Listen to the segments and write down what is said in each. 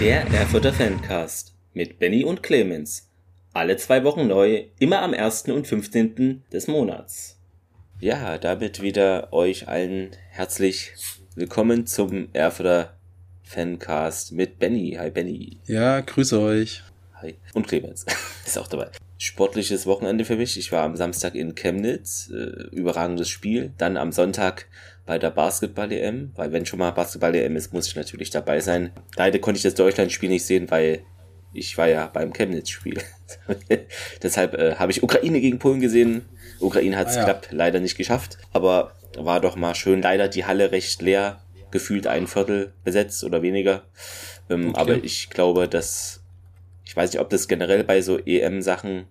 Der Erfurter Fancast mit Benny und Clemens. Alle zwei Wochen neu, immer am 1. und 15. des Monats. Ja, damit wieder euch allen herzlich willkommen zum Erfurter Fancast mit Benny. Hi Benny. Ja, grüße euch. Hi. Und Clemens ist auch dabei. Sportliches Wochenende für mich. Ich war am Samstag in Chemnitz, äh, überragendes Spiel. Dann am Sonntag bei der Basketball-EM, weil wenn schon mal Basketball-EM ist, muss ich natürlich dabei sein. Leider konnte ich das Deutschland-Spiel nicht sehen, weil ich war ja beim Chemnitz-Spiel. Deshalb äh, habe ich Ukraine gegen Polen gesehen. Ukraine hat es ah, ja. knapp leider nicht geschafft, aber war doch mal schön. Leider die Halle recht leer, gefühlt ein Viertel besetzt oder weniger. Ähm, okay. Aber ich glaube, dass ich weiß nicht, ob das generell bei so EM-Sachen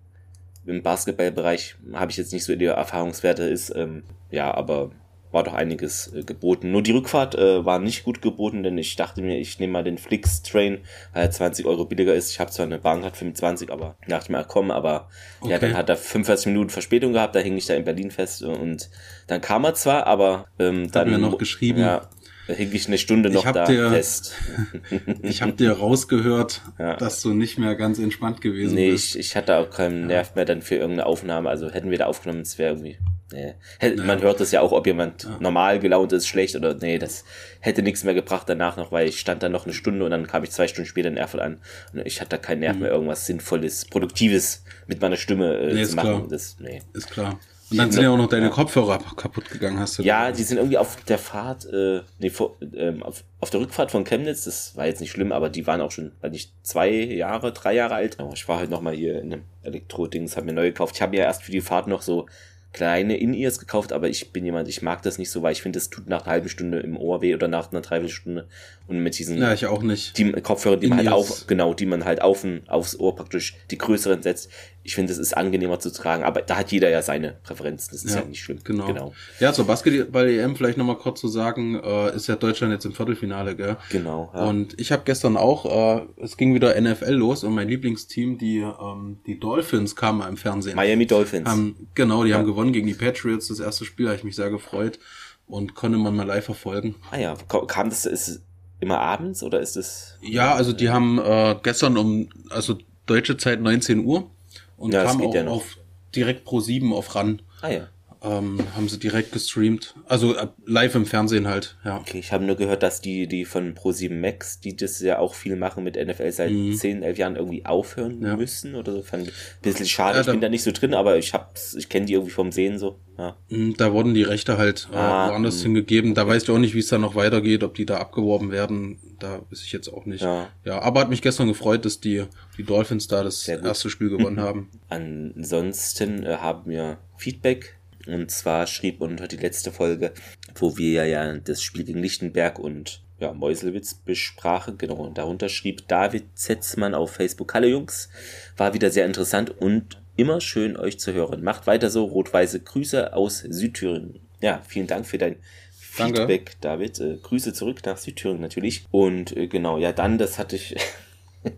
im Basketballbereich habe ich jetzt nicht so die Erfahrungswerte ist. Ähm, ja, aber war doch einiges äh, geboten. Nur die Rückfahrt äh, war nicht gut geboten, denn ich dachte mir, ich nehme mal den Flix-Train, weil er 20 Euro billiger ist. Ich habe zwar eine Bahncard 25, aber dachte mir, komm, aber okay. ja, dann hat er 45 Minuten Verspätung gehabt, da hing ich da in Berlin fest und dann kam er zwar, aber ähm, dann... Hat mir noch geschrieben. Ja, da hing ich eine Stunde noch da dir, fest. ich habe dir rausgehört, ja. dass du nicht mehr ganz entspannt gewesen nee, bist. Nee, ich, ich hatte auch keinen Nerv mehr dann für irgendeine Aufnahme. Also hätten wir da aufgenommen, es wäre irgendwie. Nee. Hätte, Man hört das ja auch, ob jemand ja. normal gelaunt ist, schlecht oder nee, das hätte nichts mehr gebracht danach noch, weil ich stand dann noch eine Stunde und dann kam ich zwei Stunden später in Erfurt an und ich hatte da keinen Nerv mhm. mehr, irgendwas Sinnvolles, Produktives mit meiner Stimme äh, nee, zu machen. Klar. Das, nee. Ist klar. Und dann sind ja auch noch deine. Kopfhörer kaputt gegangen, hast du? Ja, die sind irgendwie auf der Fahrt, äh, nee, vor, ähm, auf, auf der Rückfahrt von Chemnitz, das war jetzt nicht schlimm, aber die waren auch schon, weil ich zwei Jahre, drei Jahre alt. Ich war halt nochmal hier in einem Elektro-Dings, hab mir neu gekauft. Ich habe ja erst für die Fahrt noch so kleine In-Ears gekauft, aber ich bin jemand, ich mag das nicht so, weil ich finde, es tut nach einer halben Stunde im Ohr weh oder nach einer Dreiviertelstunde. Und mit diesen ja, ich auch nicht. Die Kopfhörer, die man halt auf, genau, die man halt auf, aufs Ohr praktisch die größeren setzt. Ich finde, es ist angenehmer zu tragen, aber da hat jeder ja seine Präferenzen. Das ist ja, ja nicht schlimm. Genau. genau. Ja, zur Basketball-EM vielleicht nochmal kurz zu sagen, äh, ist ja Deutschland jetzt im Viertelfinale, gell? Genau. Ja. Und ich habe gestern auch, äh, es ging wieder NFL los und mein Lieblingsteam, die, ähm, die Dolphins, kamen im Fernsehen. Miami Dolphins. Haben, genau, die ja. haben gewonnen gegen die Patriots. Das erste Spiel habe ich mich sehr gefreut und konnte man mal live verfolgen. Ah ja, kam das, ist immer abends oder ist es? Ja, also die haben äh, gestern um, also deutsche Zeit 19 Uhr und ja, kam auch ja auf direkt pro 7 auf ran. Ah ja ähm, haben sie direkt gestreamt. Also äh, live im Fernsehen halt, ja. Okay, ich habe nur gehört, dass die, die von Pro7 Max, die das ja auch viel machen mit NFL seit mhm. 10, 11 Jahren irgendwie aufhören ja. müssen oder so. Fand ein bisschen schade. Ja, ich bin da nicht so drin, aber ich hab's, ich kenne die irgendwie vom Sehen so. Ja. Mhm, da wurden die Rechte halt äh, ah, woanders mh. hingegeben. Da weißt du auch nicht, wie es da noch weitergeht, ob die da abgeworben werden. Da weiß ich jetzt auch nicht. Ja. ja, aber hat mich gestern gefreut, dass die, die Dolphins da das erste Spiel gewonnen haben. Ansonsten äh, haben wir Feedback und zwar schrieb unter die letzte Folge, wo wir ja das Spiel gegen Lichtenberg und ja, Meuselwitz besprachen, genau, und darunter schrieb David Zetzmann auf Facebook, Hallo Jungs, war wieder sehr interessant und immer schön euch zu hören. Macht weiter so, rot-weiße Grüße aus Südthüringen. Ja, vielen Dank für dein Feedback, Danke. David. Äh, Grüße zurück nach Südthüringen natürlich. Und äh, genau, ja, dann, das hatte ich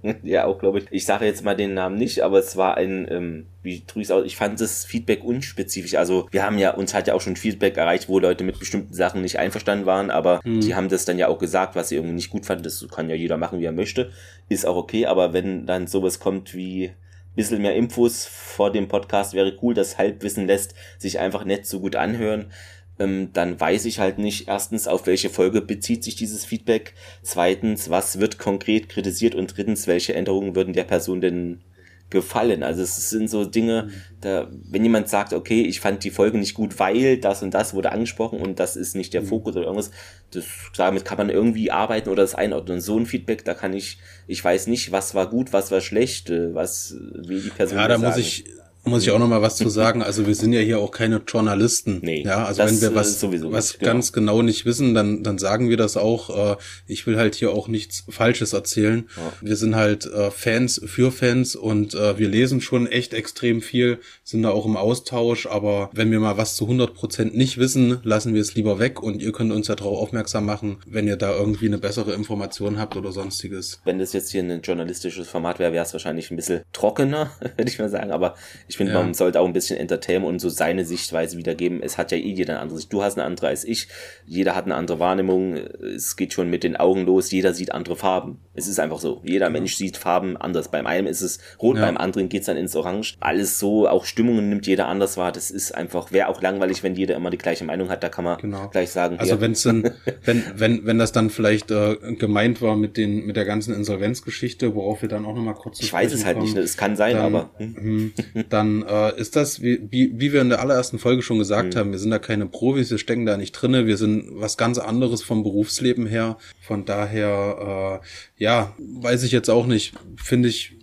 ja, auch glaube ich. Ich sage jetzt mal den Namen nicht, aber es war ein, ähm, wie drücke ich aus? Ich fand das Feedback unspezifisch. Also wir haben ja, uns hat ja auch schon Feedback erreicht, wo Leute mit bestimmten Sachen nicht einverstanden waren, aber mhm. die haben das dann ja auch gesagt, was sie irgendwie nicht gut fanden. Das kann ja jeder machen, wie er möchte. Ist auch okay, aber wenn dann sowas kommt wie bisschen mehr Infos vor dem Podcast wäre cool, das Halbwissen lässt sich einfach nicht so gut anhören ähm, dann weiß ich halt nicht, erstens, auf welche Folge bezieht sich dieses Feedback, zweitens, was wird konkret kritisiert und drittens, welche Änderungen würden der Person denn gefallen. Also es sind so Dinge, mhm. da, wenn jemand sagt, okay, ich fand die Folge nicht gut, weil das und das wurde angesprochen und das ist nicht der mhm. Fokus oder irgendwas, das, damit kann man irgendwie arbeiten oder das einordnen. So ein Feedback, da kann ich, ich weiß nicht, was war gut, was war schlecht, äh, was, wie die Person Ja, da muss ich, muss ich auch noch mal was zu sagen. Also wir sind ja hier auch keine Journalisten. Nee, ja, also wenn wir was, was genau. ganz genau nicht wissen, dann, dann sagen wir das auch. Äh, ich will halt hier auch nichts Falsches erzählen. Ja. Wir sind halt äh, Fans für Fans und äh, wir lesen schon echt extrem viel, sind da auch im Austausch. Aber wenn wir mal was zu 100 Prozent nicht wissen, lassen wir es lieber weg und ihr könnt uns ja darauf aufmerksam machen, wenn ihr da irgendwie eine bessere Information habt oder sonstiges. Wenn das jetzt hier ein journalistisches Format wäre, wäre es wahrscheinlich ein bisschen trockener, würde ich mal sagen. Aber ich finde, ja. man sollte auch ein bisschen entertainen und so seine Sichtweise wiedergeben. Es hat ja eh jeder eine andere Sicht. Du hast eine andere als ich. Jeder hat eine andere Wahrnehmung. Es geht schon mit den Augen los. Jeder sieht andere Farben. Es ist einfach so. Jeder ja. Mensch sieht Farben anders. Beim einen ist es rot, ja. beim anderen geht's dann ins Orange. Alles so, auch Stimmungen nimmt jeder anders wahr. Das ist einfach, wäre auch langweilig, wenn jeder immer die gleiche Meinung hat. Da kann man genau. gleich sagen. Also wenn es dann, wenn, wenn, wenn das dann vielleicht äh, gemeint war mit den, mit der ganzen Insolvenzgeschichte, worauf wir dann auch nochmal kurz Ich weiß es halt kommen, nicht, ne? es kann sein, dann, aber. Hm. Dann äh, ist das, wie, wie, wie wir in der allerersten Folge schon gesagt hm. haben, wir sind da keine Profis, wir stecken da nicht drinne, wir sind was ganz anderes vom Berufsleben her. Von daher, äh, ja, weiß ich jetzt auch nicht, finde ich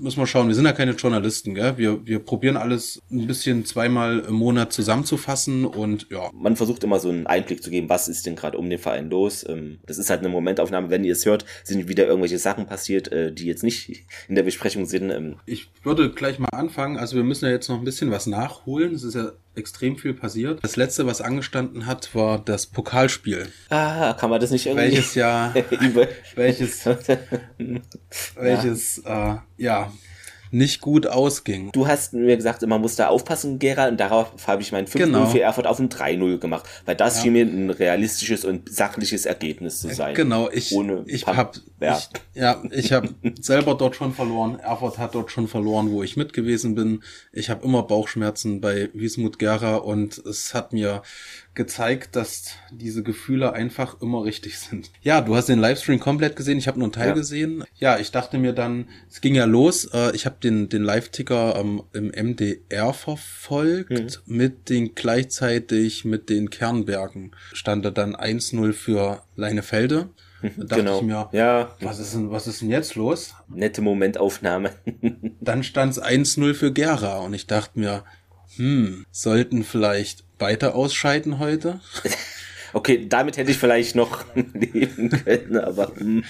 müssen wir schauen. Wir sind ja keine Journalisten, gell? Wir, wir probieren alles ein bisschen zweimal im Monat zusammenzufassen und ja. Man versucht immer so einen Einblick zu geben, was ist denn gerade um den Verein los. Ähm, das ist halt eine Momentaufnahme. Wenn ihr es hört, sind wieder irgendwelche Sachen passiert, äh, die jetzt nicht in der Besprechung sind. Ähm. Ich würde gleich mal anfangen. Also wir müssen ja jetzt noch ein bisschen was nachholen. Es ist ja extrem viel passiert. Das letzte, was angestanden hat, war das Pokalspiel. Ah, kann man das nicht irgendwie? Welches ja, welches, welches, äh, ja, nicht gut ausging. Du hast mir gesagt, man muss da aufpassen, Gera, und darauf habe ich mein 5-0 genau. für Erfurt auf ein 3-0 gemacht, weil das ja. schien mir ein realistisches und sachliches Ergebnis zu sein. Genau, ich, Ohne ich habe ja. Ich, ja, ich habe selber dort schon verloren, Erfurt hat dort schon verloren, wo ich mit gewesen bin. Ich habe immer Bauchschmerzen bei Wismut Gera und es hat mir gezeigt, dass diese Gefühle einfach immer richtig sind. Ja, du hast den Livestream komplett gesehen, ich habe nur einen Teil ja. gesehen. Ja, ich dachte mir dann, es ging ja los, äh, ich habe den, den Live-Ticker ähm, im MDR verfolgt, mhm. mit den gleichzeitig mit den Kernbergen. Stand da dann 1-0 für Leinefelde. Da dachte genau. ich mir, ja. was ist denn, was ist denn jetzt los? Nette Momentaufnahme. dann stand es 1-0 für Gera und ich dachte mir, hm, sollten vielleicht weiter ausscheiden heute? okay, damit hätte ich vielleicht noch leben können, aber hm,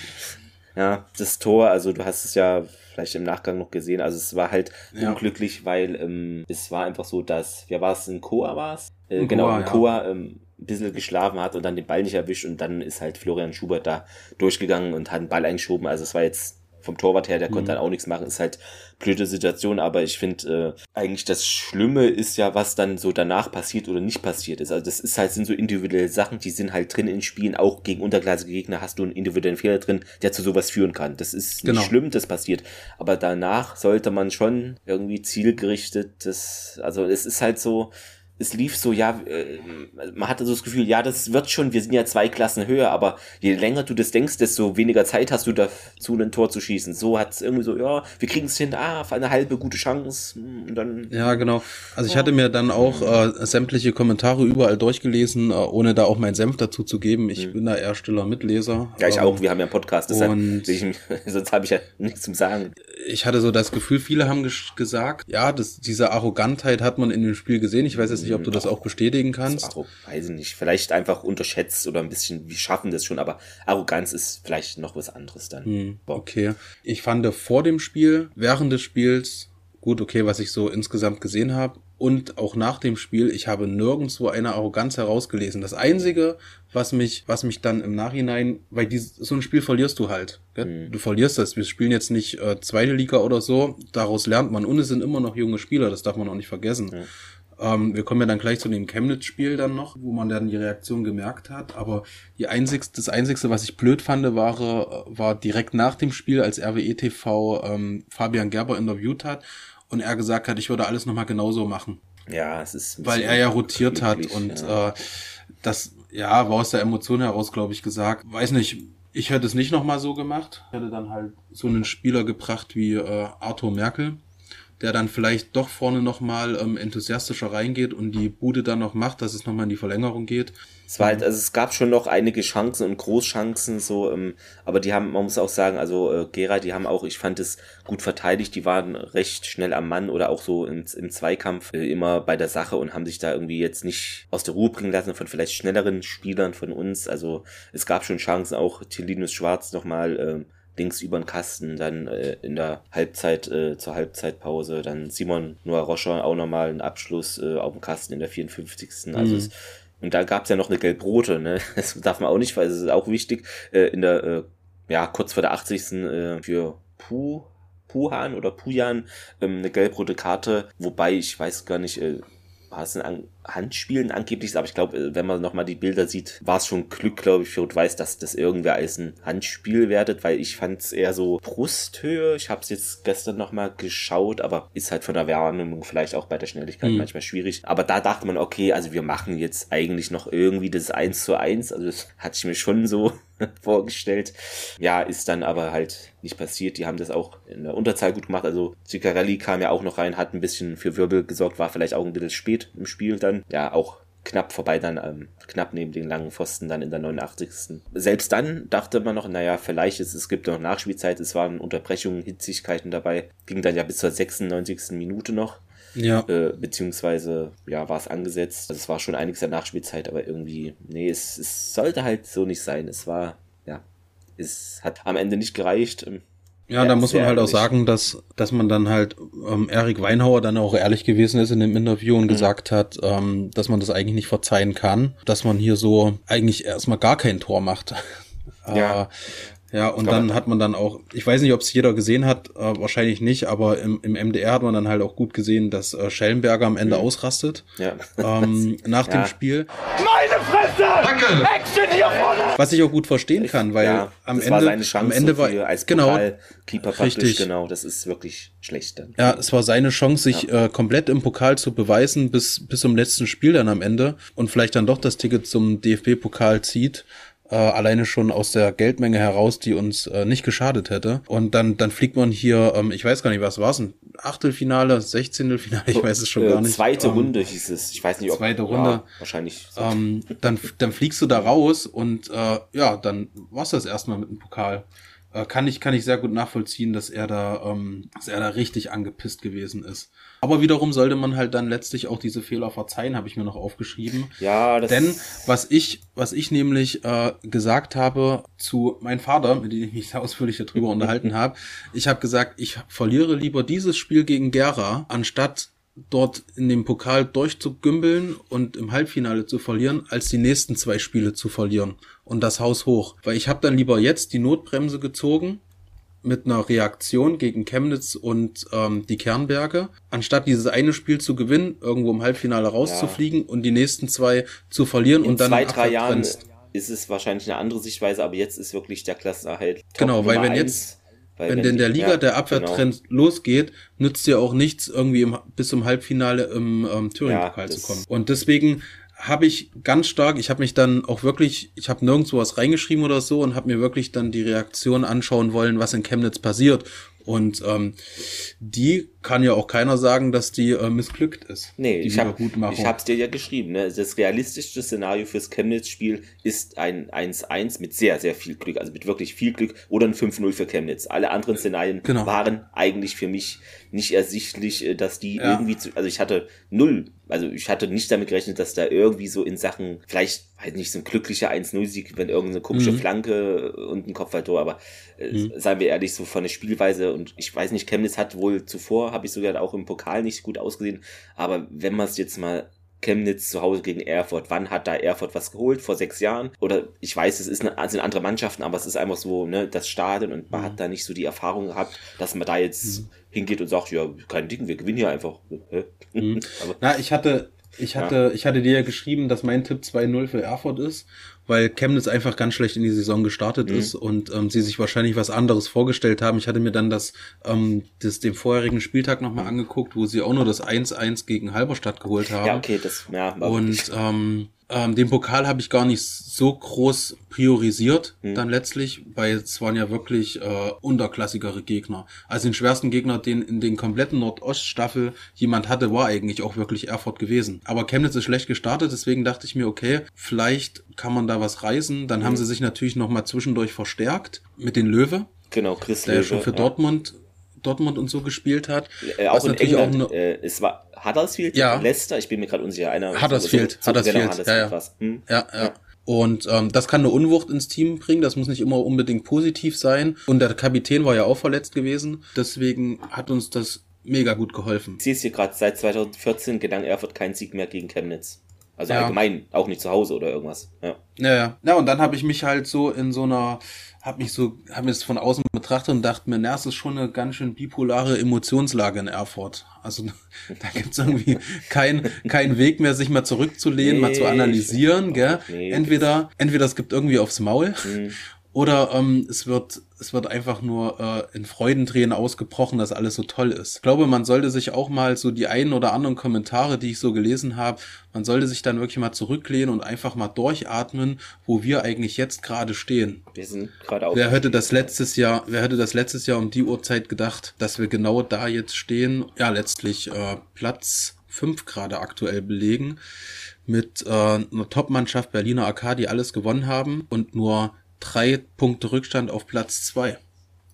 ja, das Tor, also du hast es ja vielleicht im Nachgang noch gesehen, also es war halt ja. unglücklich, weil ähm, es war einfach so, dass, wer war es, ein Koa war es? Äh, genau, ein Koa ja. ähm, ein bisschen geschlafen hat und dann den Ball nicht erwischt und dann ist halt Florian Schubert da durchgegangen und hat den Ball eingeschoben, also es war jetzt vom Torwart her, der mhm. konnte dann auch nichts machen. Ist halt blöde Situation, aber ich finde äh, eigentlich das Schlimme ist ja, was dann so danach passiert oder nicht passiert ist. Also das ist halt, sind so individuelle Sachen, die sind halt drin in Spielen. Auch gegen unterklassige Gegner hast du einen individuellen Fehler drin, der zu sowas führen kann. Das ist nicht genau. schlimm, das passiert. Aber danach sollte man schon irgendwie zielgerichtet, das, also es ist halt so, es lief so, ja, äh, man hatte so das Gefühl, ja, das wird schon, wir sind ja zwei Klassen höher, aber je länger du das denkst, desto weniger Zeit hast du dazu, ein Tor zu schießen. So hat es irgendwie so, ja, wir kriegen es hin, ah, auf eine halbe gute Chance hm, und dann. Ja, genau. Also ich hatte mir dann auch äh, sämtliche Kommentare überall durchgelesen, äh, ohne da auch meinen Senf dazu zu geben. Ich mhm. bin da eher stiller Mitleser. Ja, ich ähm, auch, wir haben ja einen Podcast, deshalb ich, sonst habe ich ja nichts zum Sagen. Ich hatte so das Gefühl, viele haben gesagt, ja, das, diese Arrogantheit hat man in dem Spiel gesehen. Ich weiß jetzt nicht, nicht, ob du das auch bestätigen kannst. Das weiß ich nicht. Vielleicht einfach unterschätzt oder ein bisschen, wir schaffen das schon, aber Arroganz ist vielleicht noch was anderes dann. Hm, okay. Ich fand vor dem Spiel, während des Spiels, gut, okay, was ich so insgesamt gesehen habe, und auch nach dem Spiel, ich habe nirgendwo eine Arroganz herausgelesen. Das Einzige, was mich, was mich dann im Nachhinein, weil die, so ein Spiel verlierst du halt. Mhm. Du verlierst das. Wir spielen jetzt nicht äh, zweite Liga oder so. Daraus lernt man. Und es sind immer noch junge Spieler, das darf man auch nicht vergessen. Mhm. Ähm, wir kommen ja dann gleich zu dem Chemnitz-Spiel dann noch, wo man dann die Reaktion gemerkt hat. Aber die einzigste, das Einzigste, was ich blöd fand, war, war direkt nach dem Spiel, als RWE TV ähm, Fabian Gerber interviewt hat und er gesagt hat, ich würde alles nochmal genauso machen. Ja, es ist. Weil er ja rotiert hat und ja. äh, das, ja, war aus der Emotion heraus, glaube ich, gesagt. Weiß nicht, ich hätte es nicht nochmal so gemacht. Ich hätte dann halt so einen Spieler gebracht wie äh, Arthur Merkel, der dann vielleicht doch vorne nochmal ähm, enthusiastischer reingeht und die Bude dann noch macht, dass es nochmal in die Verlängerung geht. Es war halt, also es gab schon noch einige Chancen und Großchancen, so, ähm, aber die haben, man muss auch sagen, also äh, Gera, die haben auch, ich fand es gut verteidigt, die waren recht schnell am Mann oder auch so im, im Zweikampf äh, immer bei der Sache und haben sich da irgendwie jetzt nicht aus der Ruhe bringen lassen von vielleicht schnelleren Spielern von uns. Also es gab schon Chancen, auch Telinus Schwarz nochmal äh, links über den Kasten, dann äh, in der Halbzeit, äh, zur Halbzeitpause, dann Simon Noah Rocher auch nochmal einen Abschluss äh, auf dem Kasten in der 54. Also mhm. es, und da gab es ja noch eine Gelb-Rote, ne? Das darf man auch nicht, weil es ist auch wichtig, äh, in der, äh, ja, kurz vor der 80. Äh, für Puh Puhan oder Pujan ähm, eine gelb-rote Karte, wobei ich weiß gar nicht, äh, war es ein Handspielen angeblich, aber ich glaube, äh, wenn man nochmal die Bilder sieht, war es schon Glück, glaube ich, für und weiß, dass das irgendwer als ein Handspiel werdet, weil ich fand es eher so Brusthöhe. Ich habe es jetzt gestern nochmal geschaut, aber ist halt von der Wahrnehmung vielleicht auch bei der Schnelligkeit mhm. manchmal schwierig. Aber da dachte man, okay, also wir machen jetzt eigentlich noch irgendwie das 1 zu 1. Also das hatte ich mir schon so vorgestellt. Ja, ist dann aber halt nicht passiert. Die haben das auch in der Unterzahl gut gemacht. Also Zicarelli kam ja auch noch rein, hat ein bisschen für Wirbel gesorgt, war vielleicht auch ein bisschen spät im Spiel dann ja auch knapp vorbei, dann ähm, knapp neben den langen Pfosten dann in der 89. Selbst dann dachte man noch, naja, vielleicht ist es gibt noch Nachspielzeit, es waren Unterbrechungen, Hitzigkeiten dabei, ging dann ja bis zur 96. Minute noch. Ja. Äh, beziehungsweise, ja, war es angesetzt. Also es war schon einiges der Nachspielzeit, aber irgendwie, nee, es, es sollte halt so nicht sein. Es war, ja, es hat am Ende nicht gereicht. Ja, da muss man halt ehrlich. auch sagen, dass, dass man dann halt ähm, Erik Weinhauer dann auch ehrlich gewesen ist in dem Interview und mhm. gesagt hat, ähm, dass man das eigentlich nicht verzeihen kann, dass man hier so eigentlich erstmal gar kein Tor macht. Ja. Ja, und dann hat man dann auch, ich weiß nicht, ob es jeder gesehen hat, äh, wahrscheinlich nicht, aber im, im MDR hat man dann halt auch gut gesehen, dass äh, Schellenberger am Ende mhm. ausrastet. Ja. Ähm, nach ja. dem Spiel. Meine Fresse! Danke! Action hier vorne! Was ich auch gut verstehen kann, weil ja, am Ende, war seine Chance am Ende war, als genau, Keeper richtig, genau, das ist wirklich schlecht dann. Ja, es war seine Chance, sich ja. äh, komplett im Pokal zu beweisen bis, bis zum letzten Spiel dann am Ende und vielleicht dann doch das Ticket zum DFB-Pokal zieht äh, alleine schon aus der Geldmenge heraus, die uns äh, nicht geschadet hätte. Und dann, dann fliegt man hier, ähm, ich weiß gar nicht, was war es, ein Achtelfinale, Sechzehntelfinale, ich weiß es schon äh, gar nicht. Zweite ähm, Runde hieß es, ich weiß nicht, ob. Zweite Runde. Ja, wahrscheinlich. So. Ähm, dann, dann fliegst du da raus und äh, ja, dann war's das erstmal mit dem Pokal. Äh, kann ich, kann ich sehr gut nachvollziehen, dass er da, ähm, dass er da richtig angepisst gewesen ist. Aber wiederum sollte man halt dann letztlich auch diese Fehler verzeihen, habe ich mir noch aufgeschrieben. Ja, das Denn was ich, was ich nämlich äh, gesagt habe zu meinem Vater, mit dem ich mich ausführlich darüber unterhalten habe, ich habe gesagt, ich verliere lieber dieses Spiel gegen Gera, anstatt dort in dem Pokal durchzugümbeln und im Halbfinale zu verlieren, als die nächsten zwei Spiele zu verlieren und das Haus hoch. Weil ich habe dann lieber jetzt die Notbremse gezogen mit einer Reaktion gegen Chemnitz und ähm, die Kernberge, anstatt dieses eine Spiel zu gewinnen, irgendwo im Halbfinale rauszufliegen ja. und die nächsten zwei zu verlieren In und dann zwei, drei Jahren ist es wahrscheinlich eine andere Sichtweise, aber jetzt ist wirklich der Klassenerhalt. Top genau, weil wenn jetzt weil wenn, wenn denn der Liga ja, der Abwehrtrend genau. losgeht, nützt ja auch nichts, irgendwie im, bis zum Halbfinale im ähm, Thüringen-Pokal ja, zu kommen. Und deswegen habe ich ganz stark, ich habe mich dann auch wirklich, ich habe nirgendwo was reingeschrieben oder so und habe mir wirklich dann die Reaktion anschauen wollen, was in Chemnitz passiert. Und ähm, die kann ja auch keiner sagen, dass die äh, missglückt ist. Nee, ich habe ich hab's dir ja geschrieben. Ne? Das realistischste Szenario fürs Chemnitz-Spiel ist ein 1-1 mit sehr, sehr viel Glück, also mit wirklich viel Glück oder ein 5-0 für Chemnitz. Alle anderen Szenarien genau. waren eigentlich für mich nicht ersichtlich, äh, dass die ja. irgendwie zu, also ich hatte null, also ich hatte nicht damit gerechnet, dass da irgendwie so in Sachen, vielleicht halt nicht so ein glücklicher 1-0-Sieg, wenn irgendeine komische mhm. Flanke und ein Kopfballtor, aber äh, mhm. seien wir ehrlich, so von der Spielweise und ich weiß nicht, Chemnitz hat wohl zuvor, habe ich sogar auch im Pokal nicht gut ausgesehen, aber wenn man es jetzt mal Chemnitz zu Hause gegen Erfurt. Wann hat da Erfurt was geholt? Vor sechs Jahren? Oder ich weiß, es ist eine, sind andere Mannschaften, aber es ist einfach so, ne, das Stadion und man mhm. hat da nicht so die Erfahrung gehabt, dass man da jetzt mhm. hingeht und sagt, ja, kein Ding, wir gewinnen hier einfach. Mhm. Na, ich hatte, ich hatte, ja. ich hatte dir ja geschrieben, dass mein Tipp 2-0 für Erfurt ist weil Chemnitz einfach ganz schlecht in die Saison gestartet mhm. ist und ähm, sie sich wahrscheinlich was anderes vorgestellt haben. Ich hatte mir dann das, ähm, das dem vorherigen Spieltag nochmal angeguckt, wo sie auch nur das 1-1 gegen Halberstadt geholt haben. Ja, okay, das ja, Und ähm, ähm, den Pokal habe ich gar nicht so groß priorisiert, hm. dann letztlich, weil es waren ja wirklich äh, unterklassigere Gegner. Also den schwersten Gegner, den in den kompletten Nordoststaffel jemand hatte, war eigentlich auch wirklich Erfurt gewesen. Aber Chemnitz ist schlecht gestartet, deswegen dachte ich mir, okay, vielleicht kann man da was reißen. Dann hm. haben sie sich natürlich nochmal zwischendurch verstärkt mit den Löwe. Genau, Chris der Löwe, schon für ja. Dortmund Dortmund und so gespielt hat. Äh, auch in England. Auch äh, es war Huddersfield, ja. Leicester, ich bin mir gerade unsicher. Einer, Huddersfield, so, Huddersfield, genau, Huddersfield ja, ja. Hm? ja, ja. ja. Und ähm, das kann eine Unwucht ins Team bringen, das muss nicht immer unbedingt positiv sein. Und der Kapitän war ja auch verletzt gewesen, deswegen hat uns das mega gut geholfen. Ich sehe es hier gerade, seit 2014 gelang Erfurt kein Sieg mehr gegen Chemnitz. Also ja. allgemein, auch nicht zu Hause oder irgendwas. Ja, ja. Ja, ja und dann habe ich mich halt so in so einer, habe mich so, habe mir das von außen betrachtet und dachte mir, na, es ist schon eine ganz schön bipolare Emotionslage in Erfurt. Also da gibt's irgendwie keinen kein Weg mehr, sich mal zurückzulehnen, nee, mal zu analysieren, gell? Nee, entweder, entweder es gibt irgendwie aufs Maul mhm. Oder ähm, es wird es wird einfach nur äh, in Freudentränen ausgebrochen, dass alles so toll ist. Ich glaube, man sollte sich auch mal so die einen oder anderen Kommentare, die ich so gelesen habe, man sollte sich dann wirklich mal zurücklehnen und einfach mal durchatmen, wo wir eigentlich jetzt gerade stehen. Wir sind gerade auf. Wer hätte das letztes Jahr, wer hätte das letztes Jahr um die Uhrzeit gedacht, dass wir genau da jetzt stehen? Ja, letztlich äh, Platz fünf gerade aktuell belegen mit äh, einer Top-Mannschaft Berliner AK, die alles gewonnen haben und nur drei Punkte Rückstand auf Platz zwei,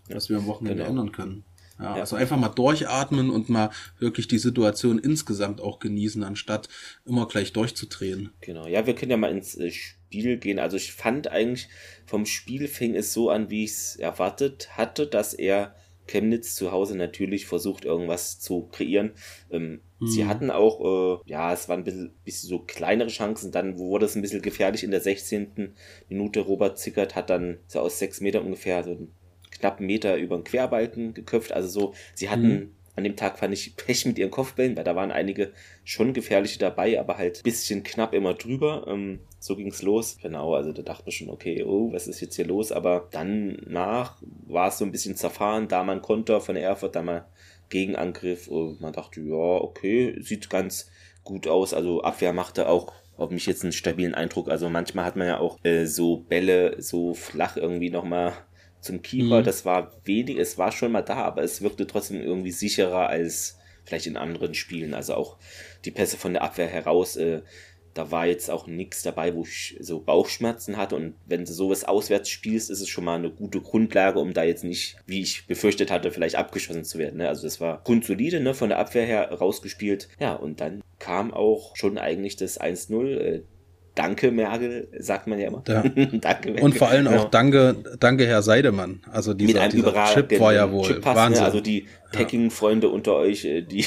was wir am Wochenende genau. ändern können. Ja, ja, Also einfach mal durchatmen und mal wirklich die Situation insgesamt auch genießen, anstatt immer gleich durchzudrehen. Genau, ja, wir können ja mal ins äh, Spiel gehen. Also ich fand eigentlich, vom Spiel fing es so an, wie ich es erwartet hatte, dass er Chemnitz zu Hause natürlich versucht, irgendwas zu kreieren. Ähm, mhm. Sie hatten auch, äh, ja, es waren ein bisschen, bisschen, so kleinere Chancen. Dann wurde es ein bisschen gefährlich in der 16. Minute. Robert Zickert hat dann so aus sechs Metern ungefähr so einen knappen Meter über den Querbalken geköpft. Also so, sie hatten mhm an dem Tag fand ich Pech mit ihren Kopfbällen, weil da waren einige schon gefährliche dabei, aber halt bisschen knapp immer drüber. Ähm, so ging's los. Genau, also da dachte man schon, okay, oh, was ist jetzt hier los? Aber dann nach war es so ein bisschen zerfahren, da man Konter von Erfurt, da mal Gegenangriff und man dachte, ja, okay, sieht ganz gut aus. Also Abwehr machte auch auf mich jetzt einen stabilen Eindruck. Also manchmal hat man ja auch äh, so Bälle so flach irgendwie nochmal zum Keeper. Mhm. Das war wenig, es war schon mal da, aber es wirkte trotzdem irgendwie sicherer als vielleicht in anderen Spielen. Also auch die Pässe von der Abwehr heraus, äh, da war jetzt auch nichts dabei, wo ich so Bauchschmerzen hatte. Und wenn du sowas auswärts spielst, ist es schon mal eine gute Grundlage, um da jetzt nicht, wie ich befürchtet hatte, vielleicht abgeschossen zu werden. Ne? Also das war grundsolide, ne? von der Abwehr her rausgespielt. Ja, und dann kam auch schon eigentlich das 1-0. Äh, Danke, Merkel, sagt man ja immer. Ja. danke, Merkel. Und vor allem auch danke, danke, Herr Seidemann. Also dieser, dieser Chip war ja wohl Chip ne? Wahnsinn. Also die Packing-Freunde unter euch, äh, die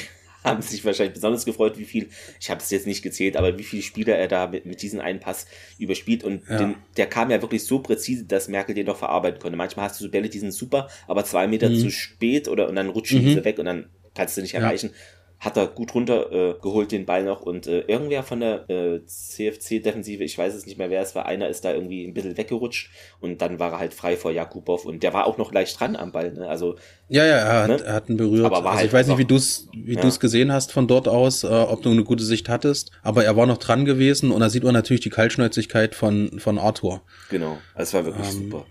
haben sich wahrscheinlich besonders gefreut, wie viel, ich habe es jetzt nicht gezählt, aber wie viele Spieler er da mit, mit diesem einen Pass überspielt. Und ja. den, der kam ja wirklich so präzise, dass Merkel den doch verarbeiten konnte. Manchmal hast du so Bälle, die sind super, aber zwei Meter mhm. zu spät oder und dann rutschen mhm. diese weg und dann kannst du nicht erreichen. Ja hat er gut runtergeholt, äh, den Ball noch. Und äh, irgendwer von der äh, CFC-Defensive, ich weiß es nicht mehr, wer es war, einer ist da irgendwie ein bisschen weggerutscht und dann war er halt frei vor Jakubow und der war auch noch leicht dran am Ball. Ne? Also, ja, ja, er, ne? hat, er hat ihn berührt. Aber war also halt ich weiß nicht, wie du es wie ja. du's gesehen hast von dort aus, äh, ob du eine gute Sicht hattest, aber er war noch dran gewesen und da sieht man natürlich die Kaltschnäuzigkeit von, von Arthur. Genau, es war wirklich ähm, super.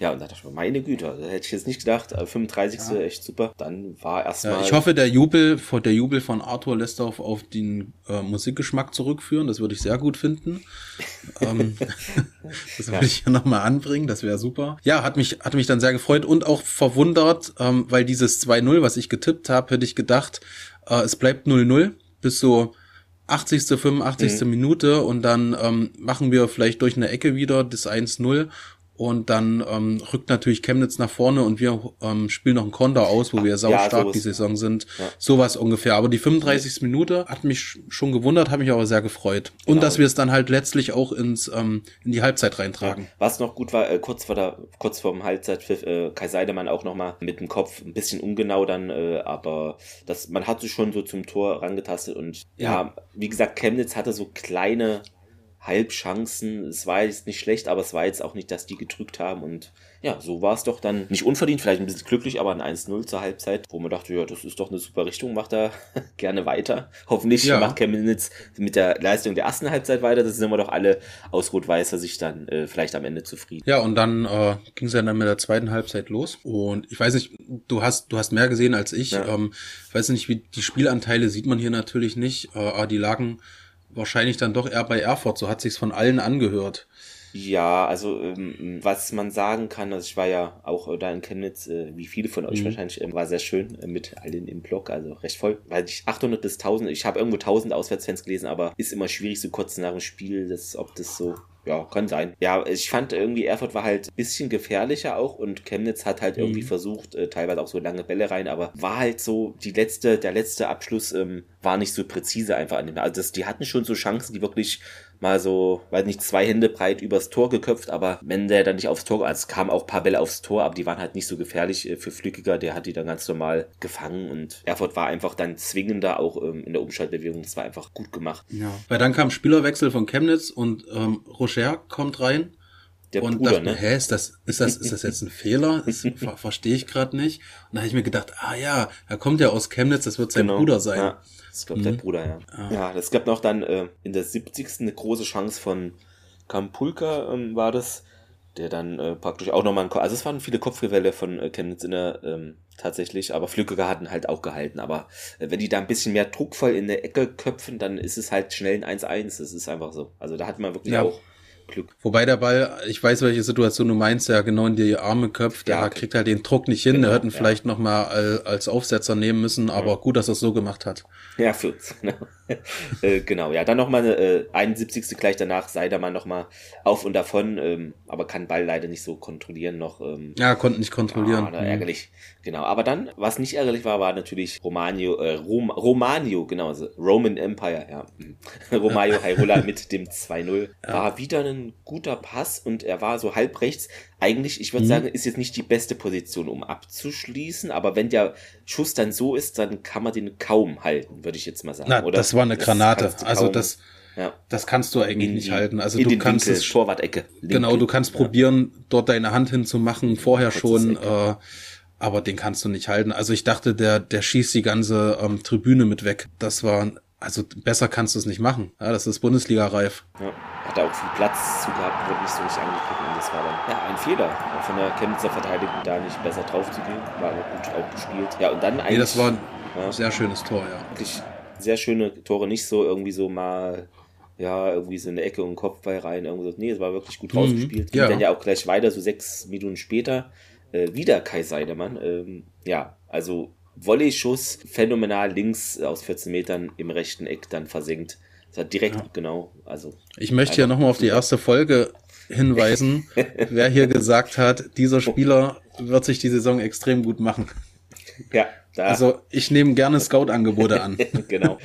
Ja, und da dachte ich mir, meine Güte, da hätte ich jetzt nicht gedacht. 35. Ja. echt super. Dann war erstmal. Ja, ich hoffe, der Jubel, der Jubel von Arthur lässt auf, auf den äh, Musikgeschmack zurückführen. Das würde ich sehr gut finden. ähm, das würde ja. ich hier nochmal anbringen. Das wäre super. Ja, hat mich, hat mich dann sehr gefreut und auch verwundert, ähm, weil dieses 2-0, was ich getippt habe, hätte ich gedacht, äh, es bleibt 0-0 bis so 80., 85. Mhm. Minute und dann ähm, machen wir vielleicht durch eine Ecke wieder das 1-0 und dann ähm, rückt natürlich Chemnitz nach vorne und wir ähm, spielen noch einen Konter aus, wo wir saustark ja, die Saison sind. Ja. Sowas ungefähr. Aber die 35. Minute hat mich schon gewundert, hat mich aber sehr gefreut. Genau. Und dass wir es dann halt letztlich auch ins ähm, in die Halbzeit reintragen. Ja. Was noch gut war, äh, kurz vor der kurz vor dem Halbzeitpfiff, äh, Kai Seidemann auch nochmal mit dem Kopf ein bisschen ungenau dann, äh, aber das man hat sich schon so zum Tor rangetastet und ja, ja wie gesagt, Chemnitz hatte so kleine Halbchancen. Es war jetzt nicht schlecht, aber es war jetzt auch nicht, dass die gedrückt haben. Und ja, so war es doch dann nicht unverdient, vielleicht ein bisschen glücklich, aber ein 1-0 zur Halbzeit, wo man dachte, ja, das ist doch eine super Richtung, macht er gerne weiter. Hoffentlich ja. macht Chemnitz mit der Leistung der ersten Halbzeit weiter. Das sind wir doch alle aus Rot-Weißer sich dann äh, vielleicht am Ende zufrieden. Ja, und dann äh, ging es ja dann mit der zweiten Halbzeit los. Und ich weiß nicht, du hast, du hast mehr gesehen als ich. Ja. Ähm, weiß nicht, wie die Spielanteile sieht man hier natürlich nicht. Äh, die lagen wahrscheinlich dann doch eher bei Erfurt, so hat sich's von allen angehört. Ja, also ähm, was man sagen kann, also ich war ja auch da in Chemnitz, äh, wie viele von euch mhm. wahrscheinlich, äh, war sehr schön äh, mit allen im Blog, also recht voll, weil ich 800 bis 1000, ich habe irgendwo 1000 Auswärtsfans gelesen, aber ist immer schwierig so kurz nach dem Spiel, das, ob das so ja, kann sein. Ja, ich fand irgendwie, Erfurt war halt ein bisschen gefährlicher auch und Chemnitz hat halt mhm. irgendwie versucht, äh, teilweise auch so lange Bälle rein, aber war halt so die letzte, der letzte Abschluss ähm, war nicht so präzise einfach an dem. Also das, die hatten schon so Chancen, die wirklich mal so, weiß nicht, zwei Hände breit übers Tor geköpft, aber wenn der dann nicht aufs Tor, also es kamen auch paar Bälle aufs Tor, aber die waren halt nicht so gefährlich äh, für Flückiger, der hat die dann ganz normal gefangen und Erfurt war einfach dann zwingender auch ähm, in der Umschaltbewegung, es war einfach gut gemacht. Ja, weil dann kam Spielerwechsel von Chemnitz und ähm, Rocher kommt rein. Der und Bruder, dachte, ne? hä, ist das, ist das, ist das jetzt ein Fehler? Das ver verstehe ich gerade nicht. Und da habe ich mir gedacht, ah ja, er kommt ja aus Chemnitz, das wird sein genau. Bruder sein. Ja. Das ich, mhm. der Bruder, ja. Ah. Ja, es gab noch dann äh, in der 70. eine große Chance von Kampulka, ähm, war das, der dann äh, praktisch auch nochmal ein, also es waren viele Kopfgewelle von äh, Chemnitz in der, ähm, tatsächlich, aber Flückiger hatten halt auch gehalten, aber äh, wenn die da ein bisschen mehr druckvoll in der Ecke köpfen, dann ist es halt schnell ein 1-1, das ist einfach so. Also da hat man wirklich ja. auch Glück. Wobei der Ball, ich weiß, welche Situation du meinst, ja genau in die Arme köpft, ja, der kriegt halt den Druck nicht hin, genau, der hätten ja. vielleicht nochmal als Aufsetzer nehmen müssen, aber ja. gut, dass er es so gemacht hat. Ja, für uns, genau. äh, genau, ja, dann nochmal eine äh, 71. gleich danach, Seidermann nochmal auf und davon, ähm, aber kann Ball leider nicht so kontrollieren noch. Ähm, ja, konnte nicht kontrollieren. Ah, ärgerlich, genau. Aber dann, was nicht ärgerlich war, war natürlich Romanio, äh, Rom, Romanio, genau, also Roman Empire, ja. Romario Hairola mit dem 2-0. War wieder ein guter Pass und er war so halb rechts. Eigentlich, ich würde mhm. sagen, ist jetzt nicht die beste Position, um abzuschließen, aber wenn der Schuss dann so ist, dann kann man den kaum halten, würde ich jetzt mal sagen. Na, Oder das war eine Granate. Also das, ja. das kannst du eigentlich in, nicht halten. Also du kannst Winkel, es Torwart-Ecke. Genau, du kannst probieren, ja. dort deine Hand hinzumachen, vorher schon. Äh, aber den kannst du nicht halten. Also ich dachte, der, der schießt die ganze ähm, Tribüne mit weg. Das war, also besser kannst du es nicht machen. Ja, das ist Bundesliga-reif. Ja hat er auch viel Platz zu gehabt, wurde nicht so richtig angeguckt und das war dann ja, ein Fehler von der Chemnitzer Verteidigung da nicht besser drauf zu gehen. War aber gut auch gespielt. Ja, und dann eigentlich. Nee, das war ein ja, sehr schönes Tor, ja. Wirklich sehr schöne Tore, nicht so irgendwie so mal ja, irgendwie so in der Ecke und Kopfball rein. Irgendwie so. Nee, es war wirklich gut mhm, rausgespielt. Ging ja. dann ja auch gleich weiter, so sechs Minuten später. Äh, wieder Kai Seidemann. Ähm, ja, also Volley-Schuss, phänomenal links aus 14 Metern im rechten Eck dann versenkt. Das hat direkt, ja. genau, also. Ich möchte ja nochmal auf die erste Folge hinweisen, wer hier gesagt hat, dieser Spieler wird sich die Saison extrem gut machen. Ja, da. Also ich nehme gerne Scout-Angebote an. genau.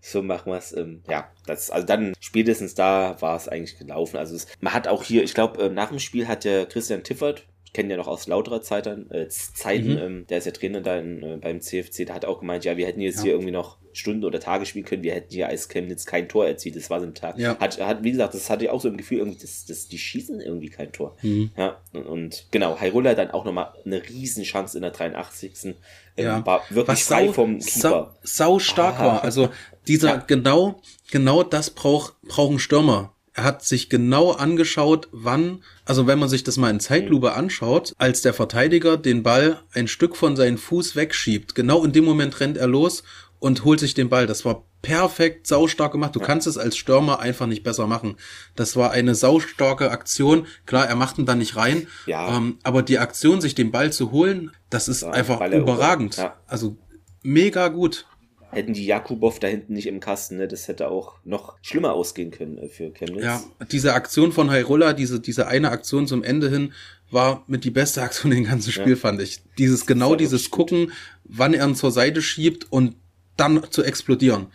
So machen wir es. Ähm, ja, das, also dann spätestens da war es eigentlich gelaufen. Also es, man hat auch hier, ich glaube, äh, nach dem Spiel hat der Christian Tiffert, kennen ja noch aus lauterer Zeiten, äh, Zeiten, mhm. ähm, der ist ja Trainer da in, äh, beim CFC, der hat auch gemeint, ja, wir hätten jetzt ja. hier irgendwie noch Stunden oder Tage spielen können, wir hätten hier als Chemnitz kein Tor erzielt, das war so ein Tag. Ja. Hat, hat, wie gesagt, das hatte ich auch so im Gefühl, irgendwie, das, das, die schießen irgendwie kein Tor. Mhm. Ja, und, und genau, Hairola dann auch nochmal eine Riesenchance in der 83. Ähm, ja. War wirklich Was frei sau, vom Keeper. Sau, sau stark ah. war, also dieser, genau, genau das braucht, ein Stürmer er hat sich genau angeschaut, wann, also wenn man sich das mal in Zeitlupe anschaut, als der Verteidiger den Ball ein Stück von seinem Fuß wegschiebt, genau in dem Moment rennt er los und holt sich den Ball. Das war perfekt, saustark gemacht. Du kannst es als Stürmer einfach nicht besser machen. Das war eine saustarke Aktion. Klar, er macht ihn dann nicht rein. Ja. Ähm, aber die Aktion, sich den Ball zu holen, das ist ja, einfach überragend. Ja. Also mega gut hätten die Jakubow da hinten nicht im Kasten, ne? das hätte auch noch schlimmer ausgehen können äh, für Chemnitz. Ja, diese Aktion von Hairola, diese, diese eine Aktion zum Ende hin, war mit die beste Aktion im ganzen Spiel, ja. fand ich. Dieses, genau dieses Gucken, wann er ihn zur Seite schiebt und dann zu explodieren.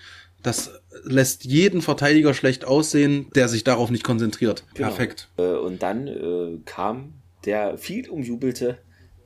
Das lässt jeden Verteidiger schlecht aussehen, der sich darauf nicht konzentriert. Genau. Perfekt. Äh, und dann äh, kam der viel umjubelte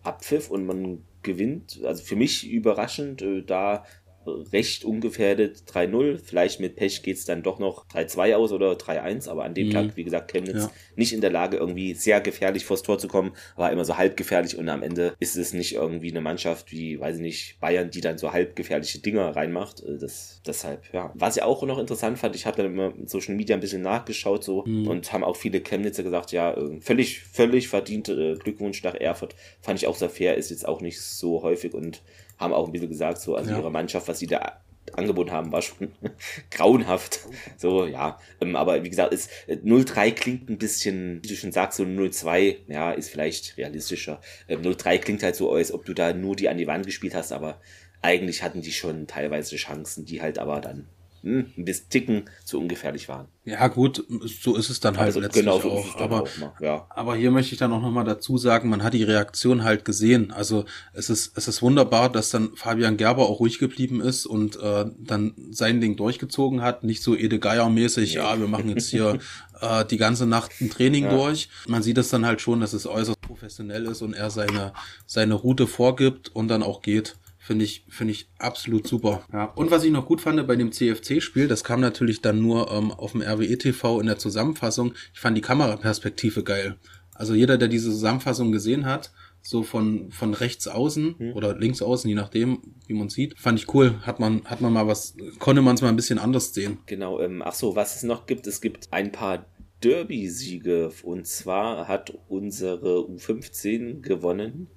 Abpfiff und man gewinnt, also für mich überraschend, äh, da recht ungefährdet 3-0. Vielleicht mit Pech geht es dann doch noch 3-2 aus oder 3-1, aber an dem mhm. Tag, wie gesagt, Chemnitz ja. nicht in der Lage, irgendwie sehr gefährlich vors Tor zu kommen, war immer so halb gefährlich und am Ende ist es nicht irgendwie eine Mannschaft wie, weiß ich nicht, Bayern, die dann so halb gefährliche Dinger reinmacht. Äh, das, deshalb, ja. Was ich auch noch interessant fand, ich habe dann immer in Social Media ein bisschen nachgeschaut so mhm. und haben auch viele Chemnitzer gesagt, ja, äh, völlig, völlig verdiente äh, Glückwunsch nach Erfurt. Fand ich auch sehr fair, ist jetzt auch nicht so häufig und haben auch ein bisschen gesagt, so, also ja. ihre Mannschaft, was sie da angeboten haben, war schon grauenhaft. So, ja. Ähm, aber wie gesagt, ist, 0-3 äh, klingt ein bisschen, wie du schon sagst, so 0-2, ja, ist vielleicht realistischer. 0-3 ähm, klingt halt so, als ob du da nur die an die Wand gespielt hast, aber eigentlich hatten die schon teilweise Chancen, die halt aber dann hm, ein Ticken zu ungefährlich waren. Ja, gut, so ist es dann halt also, letztlich genau so auch. aber, auch mal, ja. aber hier möchte ich dann auch nochmal dazu sagen, man hat die Reaktion halt gesehen. Also es ist, es ist wunderbar, dass dann Fabian Gerber auch ruhig geblieben ist und äh, dann sein Ding durchgezogen hat. Nicht so Ede Geier-mäßig, ja. ja, wir machen jetzt hier äh, die ganze Nacht ein Training ja. durch. Man sieht es dann halt schon, dass es äußerst professionell ist und er seine, seine Route vorgibt und dann auch geht. Finde ich, finde ich absolut super. Ja. Und was ich noch gut fand bei dem CFC-Spiel, das kam natürlich dann nur ähm, auf dem RWE TV in der Zusammenfassung. Ich fand die Kameraperspektive geil. Also jeder, der diese Zusammenfassung gesehen hat, so von, von rechts außen mhm. oder links außen, je nachdem, wie man sieht. Fand ich cool. Hat man, hat man mal was, konnte man es mal ein bisschen anders sehen. Genau, ähm, ach so, was es noch gibt, es gibt ein paar Derby-Siege und zwar hat unsere U15 gewonnen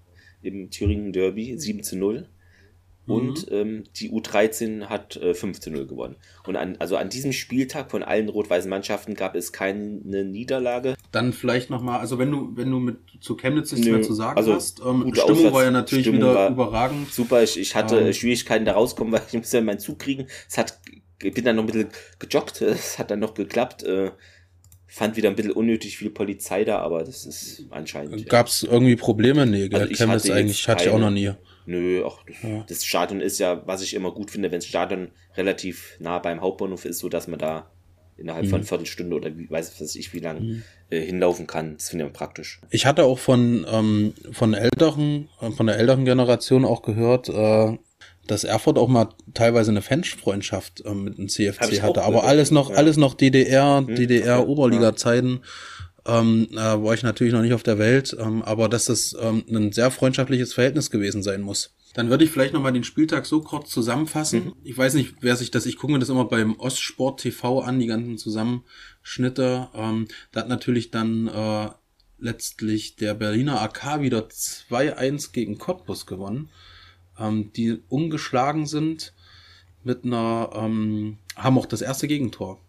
im Thüringen Derby 7 zu 0 und mhm. ähm, die U13 hat äh, 5 zu 0 gewonnen. Und an, also an diesem Spieltag von allen rot-weißen Mannschaften gab es keine Niederlage. Dann vielleicht nochmal, also wenn du, wenn du mit zu Chemnitz nichts Nö, mehr zu sagen also hast, ähm, Stimmung Auswärts, war ja natürlich Stimmung wieder überragend. Super, ich, ich hatte ähm. Schwierigkeiten da rauskommen, weil ich musste ja meinen Zug kriegen. Es hat, ich bin dann noch ein bisschen gejoggt, es hat dann noch geklappt. Äh, fand wieder ein bisschen unnötig viel Polizei da, aber das ist anscheinend. Gab es irgendwie Probleme? Nee, also Chemnitz eigentlich hatte ich auch noch nie. Nö, auch ja. das Stadion ist ja, was ich immer gut finde, wenn das Stadion relativ nah beim Hauptbahnhof ist, so dass man da innerhalb mhm. von Viertelstunde oder wie weiß was ich wie lange mhm. äh, hinlaufen kann. Das finde ich praktisch. Ich hatte auch von ähm, von älteren äh, von der älteren Generation auch gehört, äh, dass Erfurt auch mal teilweise eine Fanfreundschaft äh, mit dem CFC hatte, aber alles noch ja. alles noch DDR, mhm. DDR Oberliga Zeiten. Ja ähm, äh, war ich natürlich noch nicht auf der Welt, ähm, aber dass das ähm, ein sehr freundschaftliches Verhältnis gewesen sein muss. Dann würde ich vielleicht nochmal den Spieltag so kurz zusammenfassen. Mhm. Ich weiß nicht, wer sich das, ich gucke mir das immer beim Ostsport TV an, die ganzen Zusammenschnitte. Ähm, da hat natürlich dann äh, letztlich der Berliner AK wieder 2-1 gegen Cottbus gewonnen, ähm, die ungeschlagen sind mit einer, ähm, haben auch das erste Gegentor.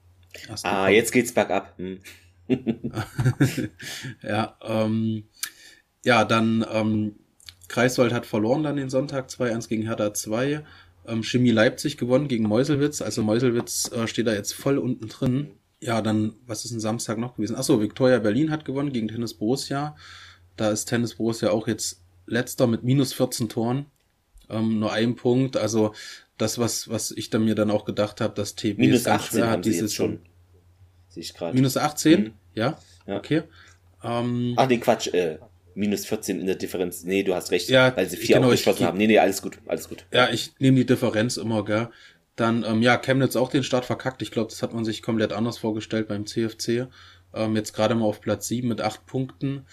Erste ah, jetzt geht's bergab. Hm. ja, ähm, ja, dann ähm, Kreiswald hat verloren dann den Sonntag 2-1 gegen Hertha 2. Ähm, Chemie Leipzig gewonnen gegen Meuselwitz. Also Meuselwitz äh, steht da jetzt voll unten drin. Ja, dann, was ist ein Samstag noch gewesen? Achso, Victoria Berlin hat gewonnen gegen Tennis Borussia. Da ist Tennis Borussia auch jetzt letzter mit minus 14 Toren. Ähm, nur ein Punkt. Also das, was, was ich dann mir dann auch gedacht habe, dass TB minus 18 schwer hat, dieses schon. Sehe ich gerade. Minus 18? Mhm. Ja? ja? Okay. Ähm, Ach nee, Quatsch. Äh, minus 14 in der Differenz. Nee, du hast recht, ja, weil sie vier genau, aufgeschlossen haben. Nee, nee, alles gut, alles gut. Ja, ich nehme die Differenz immer, gell. Dann, ähm, ja, Chemnitz auch den Start verkackt. Ich glaube, das hat man sich komplett anders vorgestellt beim CFC. Ähm, jetzt gerade mal auf Platz 7 mit 8 Punkten.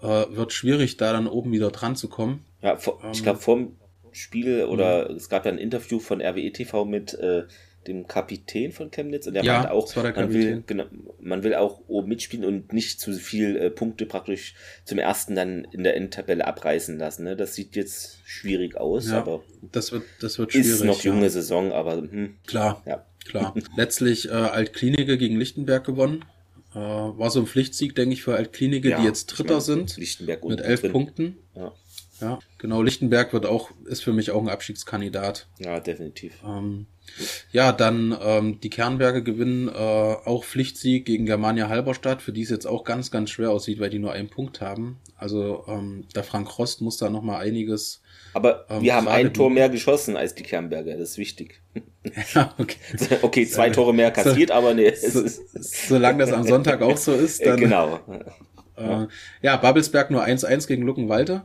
Äh, wird schwierig, da dann oben wieder dran zu kommen. Ja, vor, ähm, ich glaube, vorm Spiel oder mhm. es gab ja ein Interview von RWE TV mit äh, dem Kapitän von Chemnitz und der ja, meinte auch, man will, genau, man will auch oben mitspielen und nicht zu viel äh, Punkte praktisch zum ersten dann in der Endtabelle abreißen lassen. Ne? Das sieht jetzt schwierig aus, ja, aber das wird, das wird schwierig. Ist noch junge ja. Saison, aber hm, klar, ja. klar. Letztlich äh, Altklinike gegen Lichtenberg gewonnen. Äh, war so ein Pflichtsieg, denke ich, für Altklinike, die jetzt Dritter ich mein, sind. Lichtenberg mit elf drin. Punkten. Ja. Ja, genau. Lichtenberg wird auch, ist für mich auch ein Abstiegskandidat. Ja, definitiv. Ähm, ja, dann ähm, die Kernberge gewinnen äh, auch Pflichtsieg gegen Germania Halberstadt, für die es jetzt auch ganz, ganz schwer aussieht, weil die nur einen Punkt haben. Also ähm, der Frank Rost muss da noch mal einiges. Aber ähm, wir haben ein Tor mehr geschossen als die Kernberger, das ist wichtig. Ja, okay. okay, zwei Tore mehr kassiert, so, aber nee. So, solange das am Sonntag auch so ist, dann. Genau. Äh, ja, Babelsberg nur 1-1 gegen Luckenwalde.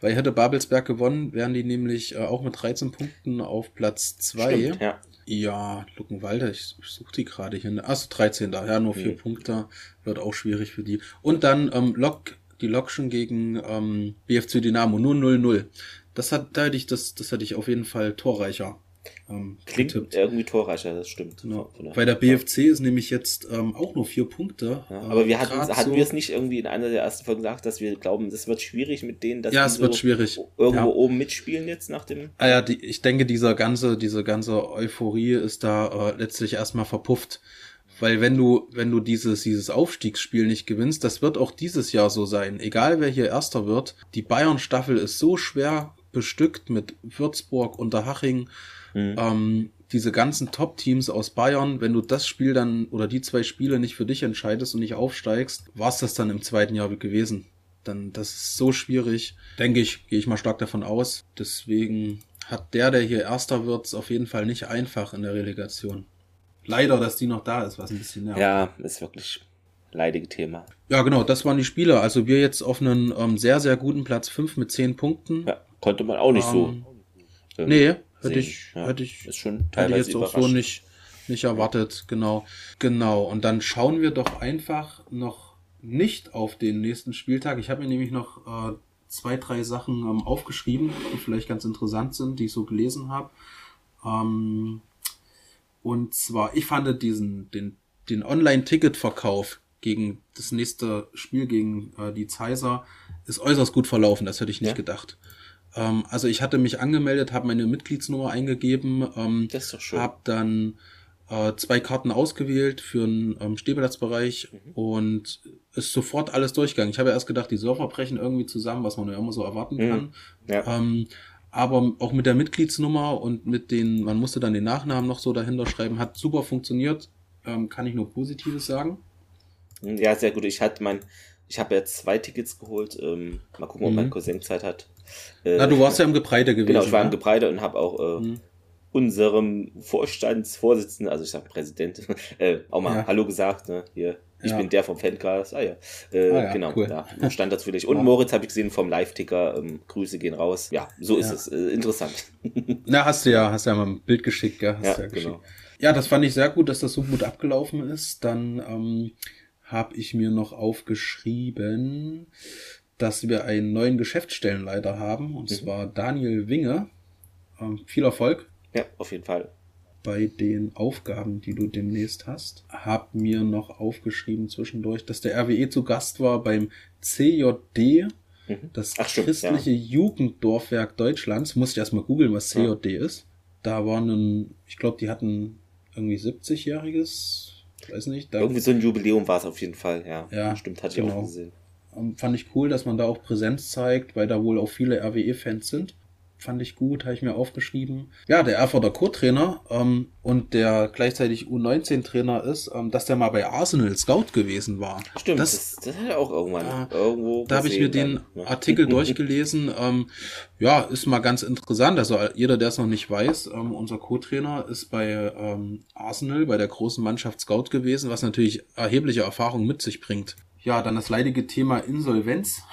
Weil hätte Babelsberg gewonnen, wären die nämlich äh, auch mit 13 Punkten auf Platz 2. Ja. ja, Luckenwalder, ich, ich suche die gerade hier. Achso, 13. da, Ja, nur vier mhm. Punkte. Wird auch schwierig für die. Und dann ähm, Lok, die Lokschen gegen ähm, BFC Dynamo, nur 0-0. Das hat, da hätte ich, das, das hätte ich auf jeden Fall torreicher ähm, Klingt getippt. irgendwie torreicher, das stimmt. Genau. Bei der BFC ist nämlich jetzt ähm, auch nur vier Punkte. Ja, aber wir hatten, hatten so wir es nicht irgendwie in einer der ersten Folgen gesagt, dass wir glauben, das wird schwierig mit denen, dass ja, es wird schwierig. irgendwo ja. oben mitspielen jetzt nach dem. Ah ja, die, ich denke, dieser ganze, diese ganze Euphorie ist da äh, letztlich erstmal verpufft. Weil wenn du, wenn du dieses, dieses Aufstiegsspiel nicht gewinnst, das wird auch dieses Jahr so sein. Egal wer hier Erster wird, die Bayern-Staffel ist so schwer bestückt mit Würzburg, Unterhaching, Mhm. Ähm, diese ganzen Top-Teams aus Bayern, wenn du das Spiel dann oder die zwei Spiele nicht für dich entscheidest und nicht aufsteigst, war es das dann im zweiten Jahr gewesen. Dann, das ist so schwierig. Denke ich, gehe ich mal stark davon aus. Deswegen hat der, der hier Erster wird, es auf jeden Fall nicht einfach in der Relegation. Leider, dass die noch da ist, was ein bisschen nervt. Ja, ist wirklich leidige Thema. Ja, genau, das waren die Spieler. Also wir jetzt auf einen ähm, sehr, sehr guten Platz 5 mit 10 Punkten. Ja, konnte man auch nicht ähm, so. Ähm, nee, hätte ich, ja, hätte ich, ist schon hätte ich jetzt auch so nicht, nicht erwartet, genau. Genau. Und dann schauen wir doch einfach noch nicht auf den nächsten Spieltag. Ich habe mir nämlich noch äh, zwei, drei Sachen ähm, aufgeschrieben, die vielleicht ganz interessant sind, die ich so gelesen habe. Ähm, und zwar, ich fand diesen, den, den Online-Ticket-Verkauf gegen das nächste Spiel gegen äh, die Zeiser ist äußerst gut verlaufen. Das hätte ich nicht ja. gedacht. Ähm, also ich hatte mich angemeldet, habe meine Mitgliedsnummer eingegeben, ähm, das ist doch schön. habe dann äh, zwei Karten ausgewählt für einen ähm, Stehplatzbereich mhm. und ist sofort alles durchgegangen. Ich habe erst gedacht, die Server brechen irgendwie zusammen, was man ja immer so erwarten mhm. kann. Ja. Ähm, aber auch mit der Mitgliedsnummer und mit den, man musste dann den Nachnamen noch so dahinter schreiben, hat super funktioniert. Ähm, kann ich nur Positives sagen. Ja, sehr gut. Ich hatte mein, ich habe jetzt zwei Tickets geholt. Ähm, mal gucken, ob mein mhm. Cousin Zeit hat. Äh, Na, du warst ja im Gebreide gewesen. Genau, ich war im ne? Gebreide und habe auch äh, mhm. unserem Vorstandsvorsitzenden, also ich sag Präsident, äh, auch mal ja. Hallo gesagt. Ne? Hier, ich ja. bin der vom Fancast. Ah ja, äh, ah, ja genau. Cool. Ja, stand natürlich. Und Moritz habe ich gesehen vom Live-Ticker. Ähm, Grüße gehen raus. Ja, so ist es. Äh, interessant. Na, hast du ja, hast ja mal ein Bild geschickt, gell? Hast ja, genau. Ja, das fand ich sehr gut, dass das so gut abgelaufen ist. Dann ähm, habe ich mir noch aufgeschrieben, dass wir einen neuen Geschäftsstellenleiter haben, und mhm. zwar Daniel Winge. Ähm, viel Erfolg. Ja, auf jeden Fall. Bei den Aufgaben, die du demnächst hast. Hab mir noch aufgeschrieben zwischendurch, dass der RWE zu Gast war beim CJD, mhm. das Ach, christliche ja. Jugenddorfwerk Deutschlands. Muss ich erstmal googeln, was CJD ja. ist. Da waren, ein, ich glaube, die hatten irgendwie 70-jähriges weiß nicht. Da Irgendwie so ein Jubiläum war es auf jeden Fall, ja. Ja. Stimmt, hatte genau. ich auch genau. gesehen. Ähm, fand ich cool, dass man da auch Präsenz zeigt, weil da wohl auch viele RWE-Fans sind fand ich gut, habe ich mir aufgeschrieben. Ja, der Erfurter Co-Trainer ähm, und der gleichzeitig U19-Trainer ist, ähm, dass der mal bei Arsenal Scout gewesen war. Stimmt, das, das, das hat er auch irgendwann äh, irgendwo. Da habe ich mir den dann, ne? Artikel durchgelesen. Ähm, ja, ist mal ganz interessant. Also jeder, der es noch nicht weiß, ähm, unser Co-Trainer ist bei ähm, Arsenal, bei der großen Mannschaft Scout gewesen, was natürlich erhebliche Erfahrung mit sich bringt. Ja, dann das leidige Thema Insolvenz.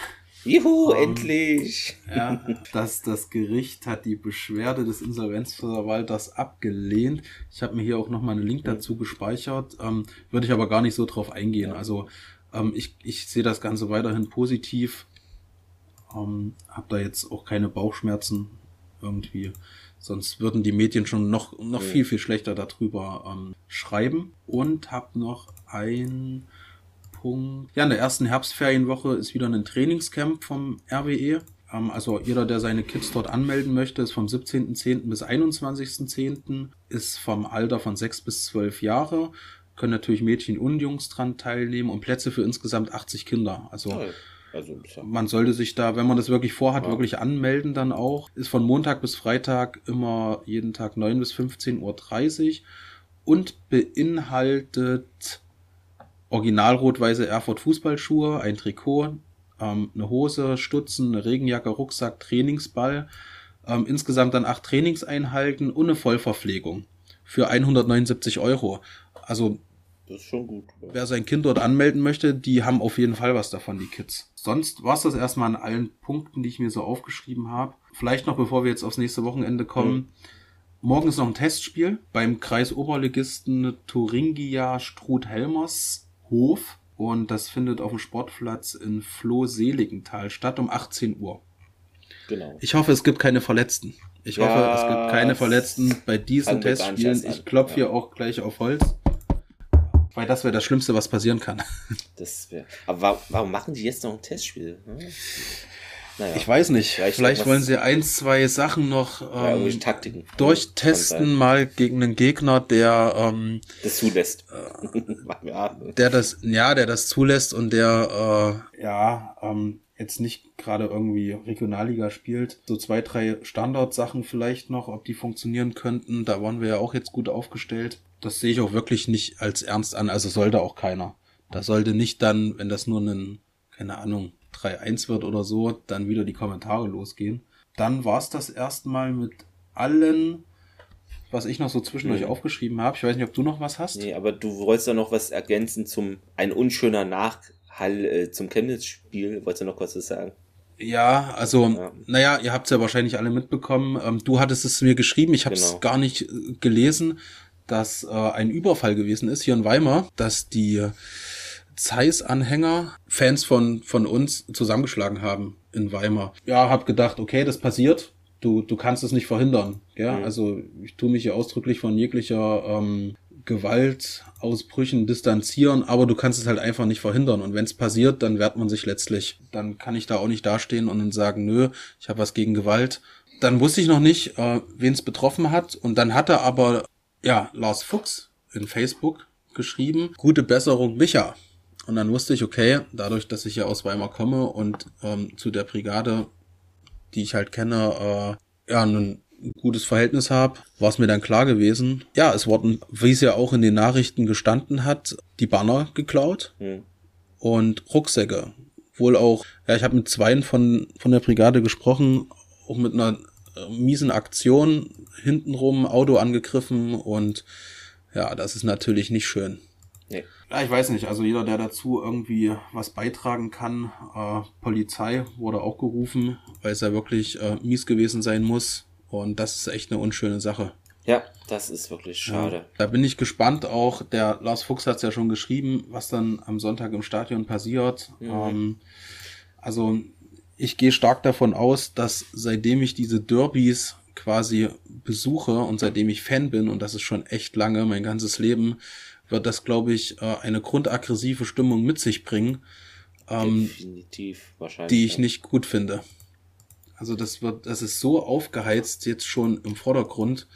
Juhu, ähm, endlich! Ja, das, das Gericht hat die Beschwerde des Insolvenzverwalters abgelehnt. Ich habe mir hier auch nochmal einen Link dazu gespeichert, ähm, würde ich aber gar nicht so drauf eingehen. Also ähm, ich, ich sehe das Ganze weiterhin positiv. Ähm, habe da jetzt auch keine Bauchschmerzen irgendwie. Sonst würden die Medien schon noch, noch ja. viel, viel schlechter darüber ähm, schreiben. Und habe noch ein Punkt. Ja, in der ersten Herbstferienwoche ist wieder ein Trainingscamp vom RWE. Ähm, also jeder, der seine Kids dort anmelden möchte, ist vom 17.10. bis 21.10. ist vom Alter von 6 bis 12 Jahre. Können natürlich Mädchen und Jungs dran teilnehmen und Plätze für insgesamt 80 Kinder. Also, also man sollte sich da, wenn man das wirklich vorhat, ja. wirklich anmelden dann auch. Ist von Montag bis Freitag immer jeden Tag 9 bis 15.30 Uhr und beinhaltet original rot-weiße Erfurt Fußballschuhe, ein Trikot, ähm, eine Hose, Stutzen, eine Regenjacke, Rucksack, Trainingsball, ähm, insgesamt dann acht Trainingseinheiten und eine Vollverpflegung für 179 Euro. Also das ist schon gut. Ja. Wer sein Kind dort anmelden möchte, die haben auf jeden Fall was davon, die Kids. Sonst war es das erstmal an allen Punkten, die ich mir so aufgeschrieben habe. Vielleicht noch, bevor wir jetzt aufs nächste Wochenende kommen. Mhm. Morgen ist noch ein Testspiel beim Kreisoberligisten Thuringia Struth-Helmers Hof und das findet auf dem Sportplatz in Floh-Seligenthal statt um 18 Uhr. Genau. Ich hoffe, es gibt keine Verletzten. Ich ja, hoffe, es gibt keine Verletzten bei diesen Testspielen. Ich klopfe ja. hier auch gleich auf Holz. Weil das wäre das Schlimmste, was passieren kann. Das wäre. Aber warum machen die jetzt noch ein Testspiel? Hm? Naja, ich weiß nicht. Vielleicht, vielleicht wollen sie ein, zwei Sachen noch ähm, ja, Taktiken durchtesten, mal gegen einen Gegner, der ähm, das zulässt. Äh, der das, ja, der das zulässt und der äh, ja ähm, jetzt nicht gerade irgendwie Regionalliga spielt. So zwei, drei Standardsachen vielleicht noch, ob die funktionieren könnten. Da waren wir ja auch jetzt gut aufgestellt. Das sehe ich auch wirklich nicht als ernst an. Also sollte auch keiner. Da sollte nicht dann, wenn das nur ein, keine Ahnung, 3-1 wird oder so, dann wieder die Kommentare losgehen. Dann war es das erstmal mit allen, was ich noch so zwischendurch mhm. aufgeschrieben habe. Ich weiß nicht, ob du noch was hast. Nee, aber du wolltest da noch was ergänzen zum ein unschöner Nachhall äh, zum Chemnitz-Spiel. Wolltest du noch was sagen? Ja, also, ja. naja, ihr habt es ja wahrscheinlich alle mitbekommen. Ähm, du hattest es mir geschrieben, ich habe es genau. gar nicht äh, gelesen, dass äh, ein Überfall gewesen ist hier in Weimar, dass die Zeiss-Anhänger Fans von, von uns zusammengeschlagen haben in Weimar. Ja, hab gedacht, okay, das passiert. Du, du kannst es nicht verhindern. Ja, mhm. also ich tue mich hier ausdrücklich von jeglicher ähm, Gewaltausbrüchen distanzieren, aber du kannst es halt einfach nicht verhindern. Und wenn es passiert, dann wehrt man sich letztlich. Dann kann ich da auch nicht dastehen und dann sagen, nö, ich habe was gegen Gewalt. Dann wusste ich noch nicht, äh, wen es betroffen hat. Und dann hatte aber ja Lars Fuchs in Facebook geschrieben, gute Besserung, Micha. Und dann wusste ich, okay, dadurch, dass ich ja aus Weimar komme und ähm, zu der Brigade, die ich halt kenne, äh, ja, ein gutes Verhältnis habe, war es mir dann klar gewesen. Ja, es wurden, wie es ja auch in den Nachrichten gestanden hat, die Banner geklaut mhm. und Rucksäcke. Wohl auch, ja, ich habe mit zweien von, von der Brigade gesprochen, auch mit einer äh, miesen Aktion, hintenrum Auto angegriffen und ja, das ist natürlich nicht schön. Nee. Ja, ich weiß nicht. Also jeder, der dazu irgendwie was beitragen kann, äh, Polizei wurde auch gerufen, weil es ja wirklich äh, mies gewesen sein muss. Und das ist echt eine unschöne Sache. Ja, das ist wirklich schade. Ja, da bin ich gespannt auch. Der Lars Fuchs hat es ja schon geschrieben, was dann am Sonntag im Stadion passiert. Mhm. Ähm, also ich gehe stark davon aus, dass seitdem ich diese Derbys quasi besuche und seitdem ich Fan bin, und das ist schon echt lange, mein ganzes Leben, wird das, glaube ich, äh, eine grundaggressive Stimmung mit sich bringen. Ähm. Die ich nicht gut finde. Also das wird, das ist so aufgeheizt jetzt schon im Vordergrund.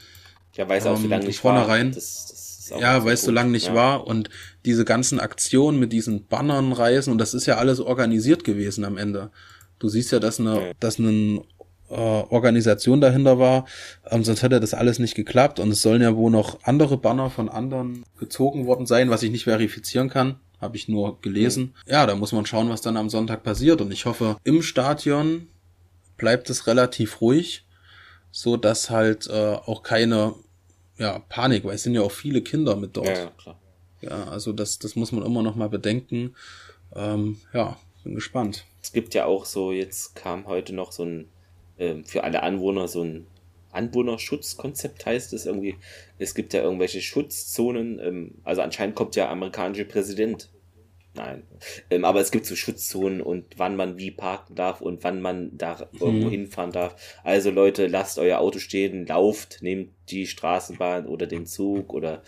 Ja, weiß auch, wie ähm, lange nicht vornherein, war. Das, das ja, weil es so lange nicht ja. war und diese ganzen Aktionen mit diesen Bannern reisen und das ist ja alles organisiert gewesen am Ende. Du siehst ja, dass eine, ja. dass ein äh, Organisation dahinter war, ähm, sonst hätte das alles nicht geklappt und es sollen ja wohl noch andere Banner von anderen gezogen worden sein, was ich nicht verifizieren kann. Habe ich nur gelesen. Ja, da muss man schauen, was dann am Sonntag passiert. Und ich hoffe, im Stadion bleibt es relativ ruhig, so dass halt äh, auch keine ja, Panik, weil es sind ja auch viele Kinder mit dort. Ja, ja klar. Ja, also das, das muss man immer noch mal bedenken. Ähm, ja, bin gespannt. Es gibt ja auch so, jetzt kam heute noch so ein ähm, für alle Anwohner so ein Anwohnerschutzkonzept heißt es irgendwie. Es gibt ja irgendwelche Schutzzonen. Ähm, also anscheinend kommt ja amerikanische Präsident. Nein. Ähm, aber es gibt so Schutzzonen und wann man wie parken darf und wann man da mhm. irgendwo hinfahren darf. Also Leute, lasst euer Auto stehen, lauft, nehmt die Straßenbahn oder den Zug oder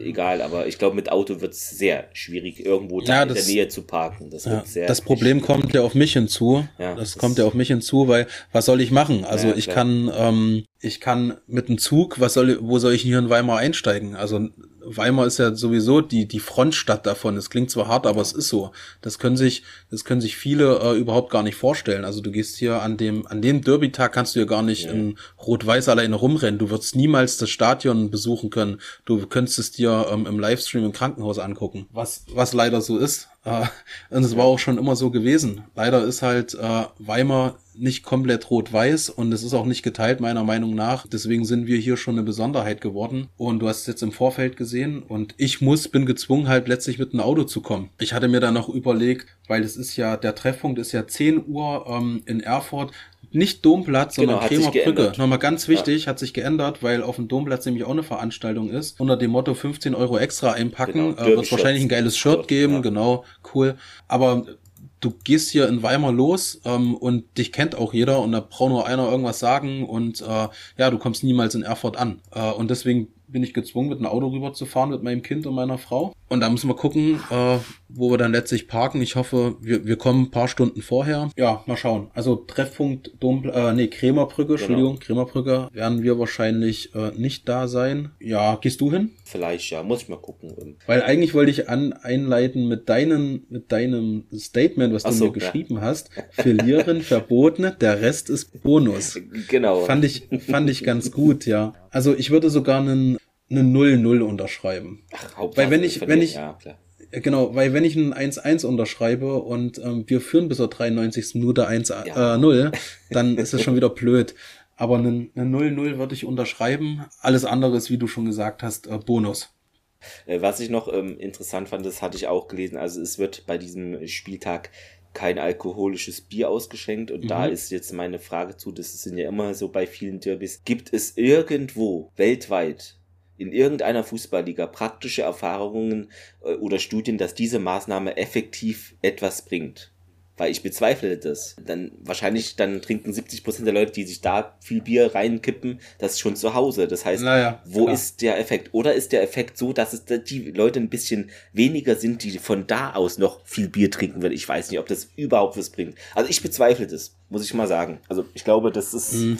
egal, aber ich glaube, mit Auto wird es sehr schwierig, irgendwo ja, das, in der Nähe zu parken. Das, ja, das Problem kommt ja auf mich hinzu. Ja, das, das kommt ja auf mich hinzu, weil was soll ich machen? Also ich kann, ähm, ich kann mit dem Zug, was soll, wo soll ich hier in Weimar einsteigen? Also Weimar ist ja sowieso die, die Frontstadt davon. Es klingt zwar hart, aber es ist so. Das können sich, das können sich viele äh, überhaupt gar nicht vorstellen. Also du gehst hier an dem, an dem Derby-Tag kannst du ja gar nicht ja. in Rot-Weiß alleine rumrennen. Du wirst niemals das Stadion besuchen können. Du könntest es dir ähm, im Livestream im Krankenhaus angucken. Was, was leider so ist. Äh, und es war auch schon immer so gewesen. Leider ist halt äh, Weimar nicht komplett rot-weiß und es ist auch nicht geteilt, meiner Meinung nach. Deswegen sind wir hier schon eine Besonderheit geworden. Und du hast es jetzt im Vorfeld gesehen und ich muss, bin gezwungen, halt letztlich mit einem Auto zu kommen. Ich hatte mir dann noch überlegt, weil es ist ja, der Treffpunkt ist ja 10 Uhr ähm, in Erfurt nicht Domplatz, sondern genau, Bremer Brücke. Nochmal ganz wichtig, ja. hat sich geändert, weil auf dem Domplatz nämlich auch eine Veranstaltung ist. Unter dem Motto 15 Euro extra einpacken, genau, äh, wird wahrscheinlich ein geiles Shirt geben, ja. genau, cool. Aber du gehst hier in Weimar los ähm, und dich kennt auch jeder und da braucht nur einer irgendwas sagen und äh, ja, du kommst niemals in Erfurt an. Äh, und deswegen bin ich gezwungen, mit einem Auto rüberzufahren mit meinem Kind und meiner Frau. Und da müssen wir gucken, äh, wo wir dann letztlich parken. Ich hoffe, wir, wir kommen ein paar Stunden vorher. Ja, mal schauen. Also Treffpunkt Dom, äh, nee, Krämerbrücke, genau. Entschuldigung, Krämerbrücke werden wir wahrscheinlich äh, nicht da sein. Ja, gehst du hin? Vielleicht, ja, muss ich mal gucken. Weil eigentlich wollte ich an, einleiten mit deinen, mit deinem Statement, was Ach du so, mir geschrieben ja. hast. Verlieren, verboten, der Rest ist Bonus. Genau. Fand ich, fand ich ganz gut, ja. Also ich würde sogar einen, eine 0-0 unterschreiben. Ach, Weil wenn ich, wenn ich, ja, klar Genau, weil wenn ich ein 1-1 unterschreibe und ähm, wir führen bis zur 93. Minute 1-0, ja. äh, dann ist es schon wieder blöd. Aber eine 0-0 würde ich unterschreiben. Alles andere ist, wie du schon gesagt hast, äh, Bonus. Äh, was ich noch ähm, interessant fand, das hatte ich auch gelesen. Also es wird bei diesem Spieltag kein alkoholisches Bier ausgeschenkt. Und mhm. da ist jetzt meine Frage zu, das sind ja immer so bei vielen Derbys. Gibt es irgendwo weltweit in irgendeiner Fußballliga praktische Erfahrungen äh, oder Studien, dass diese Maßnahme effektiv etwas bringt. Weil ich bezweifle das. Dann wahrscheinlich dann trinken 70 Prozent der Leute, die sich da viel Bier reinkippen, das schon zu Hause. Das heißt, naja, wo klar. ist der Effekt? Oder ist der Effekt so, dass es die Leute ein bisschen weniger sind, die von da aus noch viel Bier trinken würden? Ich weiß nicht, ob das überhaupt was bringt. Also ich bezweifle das, muss ich mal sagen. Also ich glaube, das ist. Mhm.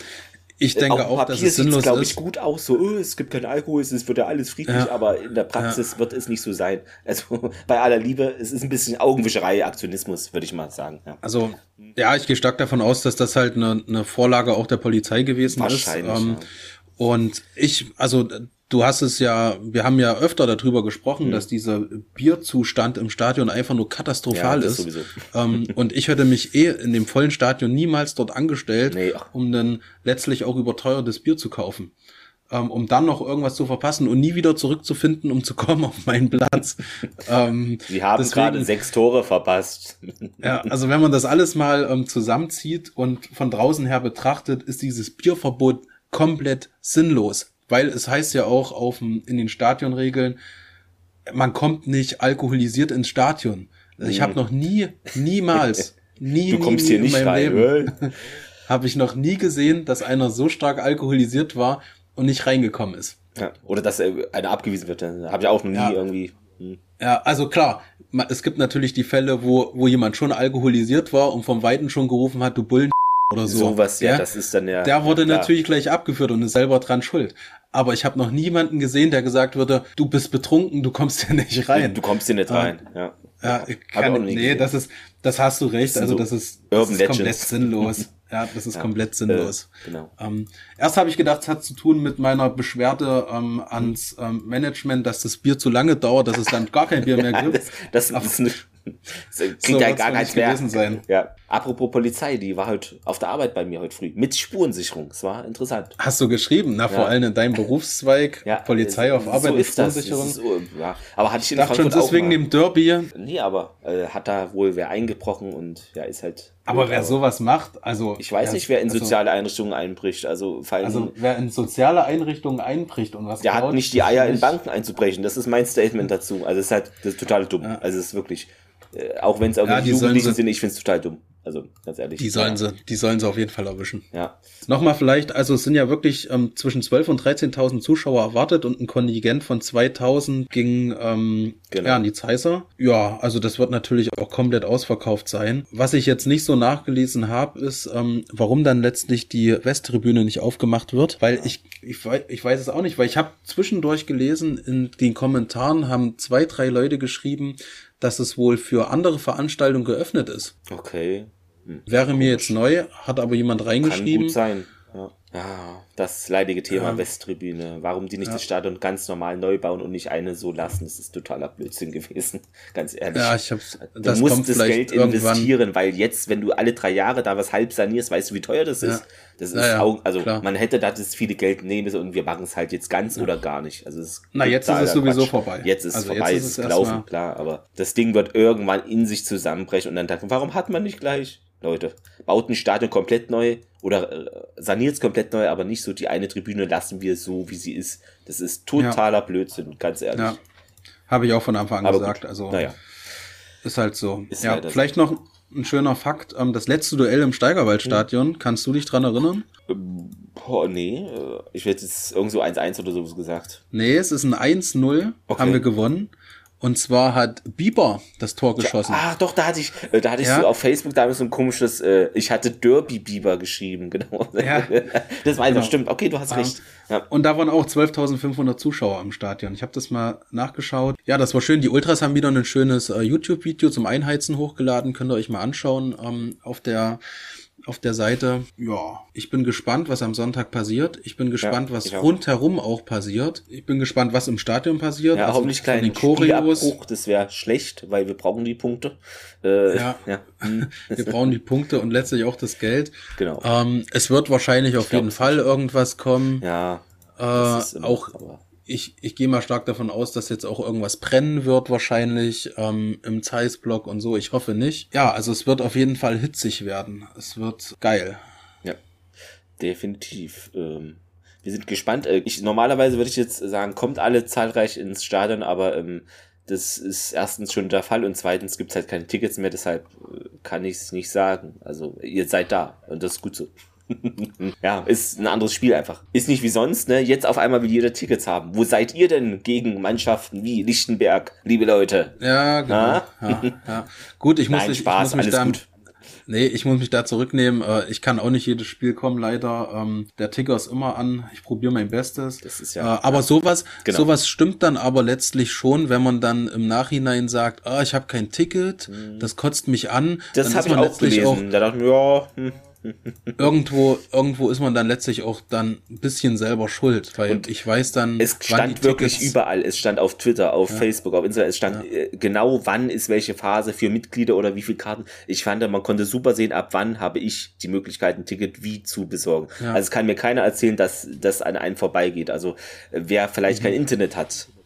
Ich denke auch, dass es sinnlos glaube ich, gut aus. So, oh, es gibt keinen Alkohol, es wird ja alles friedlich, ja. aber in der Praxis ja. wird es nicht so sein. Also bei aller Liebe, es ist ein bisschen Augenwischerei, Aktionismus, würde ich mal sagen. Ja. Also ja, ich gehe stark davon aus, dass das halt eine, eine Vorlage auch der Polizei gewesen Wahrscheinlich, ist. Ähm, und ich, also du hast es ja, wir haben ja öfter darüber gesprochen, mhm. dass dieser Bierzustand im Stadion einfach nur katastrophal ja, ist. Ähm, und ich hätte mich eh in dem vollen Stadion niemals dort angestellt, nee. um dann letztlich auch überteuertes Bier zu kaufen. Ähm, um dann noch irgendwas zu verpassen und nie wieder zurückzufinden, um zu kommen auf meinen Platz. ähm, Sie haben deswegen, gerade sechs Tore verpasst. ja, also wenn man das alles mal ähm, zusammenzieht und von draußen her betrachtet, ist dieses Bierverbot komplett sinnlos weil es heißt ja auch auf in den Stadionregeln, man kommt nicht alkoholisiert ins Stadion. Ich mhm. habe noch nie, niemals, nie, du kommst nie, nie hier nicht rein, Leben habe ich noch nie gesehen, dass einer so stark alkoholisiert war und nicht reingekommen ist. Ja, oder dass einer abgewiesen wird. Habe ich auch noch nie ja. irgendwie. Hm. Ja, also klar, es gibt natürlich die Fälle, wo, wo jemand schon alkoholisiert war und vom Weiten schon gerufen hat, du Bullen oder so. Sowas, ja, ja, das ist dann ja. Der wurde ja, natürlich gleich abgeführt und ist selber dran schuld aber ich habe noch niemanden gesehen, der gesagt würde, du bist betrunken, du kommst hier nicht rein. Du kommst hier nicht rein, ja. Ja, kann, nee, gesehen. das ist, das hast du recht, also das ist, das ist komplett sinnlos. Ja, das ist ja, komplett sinnlos. Äh, genau. Ähm, erst habe ich gedacht, es hat zu tun mit meiner Beschwerde ähm, ans ähm, Management, dass das Bier zu lange dauert, dass es dann gar kein Bier mehr gibt. das, das ist eine das klingt so ja gar nicht gewesen sein. Ja. Apropos Polizei, die war heute auf der Arbeit bei mir heute früh mit Spurensicherung. Es war interessant. Hast du geschrieben? Na, vor ja. allem in deinem Berufszweig, ja, Polizei auf Arbeit so mit Spurensicherung. So, ja. Aber hatte ich in Dachte Frankfurt schon deswegen dem Derby. Nee, aber äh, hat da wohl wer eingebrochen und ja, ist halt. Aber wer sowas macht, also. Ich weiß nicht, wer in also, soziale Einrichtungen einbricht. Also, fallen, also wer in soziale Einrichtungen einbricht und was. Der hat nicht die Eier in Banken einzubrechen. Das ist mein Statement dazu. Also, es ist halt das ist total dumm. Also, es ist wirklich. Äh, auch wenn es irgendwie ja, Jugendlichen sind, ich finde es total dumm. Also ganz ehrlich. Die sollen ja. sie, die sollen sie auf jeden Fall erwischen. Ja. Nochmal vielleicht, also es sind ja wirklich ähm, zwischen 12 und 13.000 Zuschauer erwartet und ein Kontingent von 2.000 ging ähm, genau. ja, an die Zeiser. Ja, also das wird natürlich auch komplett ausverkauft sein. Was ich jetzt nicht so nachgelesen habe, ist, ähm, warum dann letztlich die Westtribüne nicht aufgemacht wird, weil ich, ich, weiß, ich weiß es auch nicht, weil ich habe zwischendurch gelesen, in den Kommentaren haben zwei, drei Leute geschrieben, dass es wohl für andere Veranstaltungen geöffnet ist. Okay. Hm. Wäre mir jetzt neu, hat aber jemand reingeschrieben. Kann gut sein. Ja. Ja, das leidige Thema ja. Westtribüne. Warum die nicht ja. das Stadion ganz normal neu bauen und nicht eine so lassen, das ist totaler Blödsinn gewesen. Ganz ehrlich. Ja, ich hab's, du das musst das Geld investieren, weil jetzt, wenn du alle drei Jahre da was halb sanierst, weißt du, wie teuer das ist. Das ist ja, auch, also klar. man hätte da das viele Geld nehmen müssen und wir machen es halt jetzt ganz oder gar nicht. Also es Na, jetzt ist es sowieso Quatsch. vorbei. Jetzt ist es also vorbei, jetzt ist es ist gelaufen, klar, aber das Ding wird irgendwann in sich zusammenbrechen und dann denken, warum hat man nicht gleich? Leute, baut ein Stadion komplett neu oder äh, saniert es komplett neu, aber nicht so die eine Tribüne lassen wir so, wie sie ist. Das ist totaler ja. Blödsinn, ganz ehrlich. Ja. Habe ich auch von Anfang an aber gesagt. Gut. Also naja. ist halt so. Ist ja, vielleicht so. noch ein schöner Fakt. Ähm, das letzte Duell im Steigerwaldstadion, hm. kannst du dich dran erinnern? Ähm, boah, nee. Äh, ich werde jetzt irgendwo 1-1 oder so gesagt. Nee, es ist ein 1-0, okay. haben wir gewonnen. Und zwar hat Bieber das Tor geschossen. Ja, ach doch, da hatte ich, äh, da hatte ich ja. so auf Facebook damals so ein komisches, äh, ich hatte Derby Bieber geschrieben, genau. Ja. Das war einfach genau. stimmt. Okay, du hast recht. Ja. Und da waren auch 12.500 Zuschauer im Stadion. Ich habe das mal nachgeschaut. Ja, das war schön. Die Ultras haben wieder ein schönes äh, YouTube-Video zum Einheizen hochgeladen. Könnt ihr euch mal anschauen ähm, auf der auf der Seite. Ja, ich bin gespannt, was am Sonntag passiert. Ich bin gespannt, ja, was rundherum auch passiert. Ich bin gespannt, was im Stadion passiert. Ja, also hoffentlich kleinen Choreos. Das wäre schlecht, weil wir brauchen die Punkte. Äh, ja, ja. wir brauchen die Punkte und letztlich auch das Geld. Genau. Ähm, es wird wahrscheinlich auf jeden Fall irgendwas kommen. Ja. Äh, auch aber ich, ich gehe mal stark davon aus, dass jetzt auch irgendwas brennen wird wahrscheinlich ähm, im Zeiss-Block und so. Ich hoffe nicht. Ja, also es wird auf jeden Fall hitzig werden. Es wird geil. Ja, definitiv. Ähm, wir sind gespannt. Äh, ich, normalerweise würde ich jetzt sagen, kommt alle zahlreich ins Stadion, aber ähm, das ist erstens schon der Fall und zweitens gibt es halt keine Tickets mehr, deshalb äh, kann ich es nicht sagen. Also ihr seid da und das ist gut so. ja, ist ein anderes Spiel einfach. Ist nicht wie sonst, ne? Jetzt auf einmal will jeder Tickets haben. Wo seid ihr denn gegen Mannschaften wie Lichtenberg, liebe Leute? Ja, genau. Ja, ja. Gut, ich muss, Nein, Spaß, ich muss mich da, gut. Nee, ich muss mich da zurücknehmen. Äh, ich kann auch nicht jedes Spiel kommen, leider. Ähm, der Ticker ist immer an. Ich probiere mein Bestes. Das ist ja. Äh, aber sowas, genau. sowas stimmt dann aber letztlich schon, wenn man dann im Nachhinein sagt, ah, ich habe kein Ticket, mhm. das kotzt mich an. Das habe ich auch gelesen. Auch, da dachte ich mir, ja, hm irgendwo, irgendwo ist man dann letztlich auch dann ein bisschen selber schuld, weil und ich weiß dann. Es stand wirklich überall. Es stand auf Twitter, auf ja. Facebook, auf Instagram. Es stand ja. Äh, genau, wann ist welche Phase für Mitglieder oder wie viele Karten. Ich fand, man konnte super sehen, ab wann habe ich die Möglichkeit, ein Ticket wie zu besorgen. Ja. Also es kann mir keiner erzählen, dass das an einen vorbeigeht. Also wer vielleicht mhm. kein Internet hat, äh,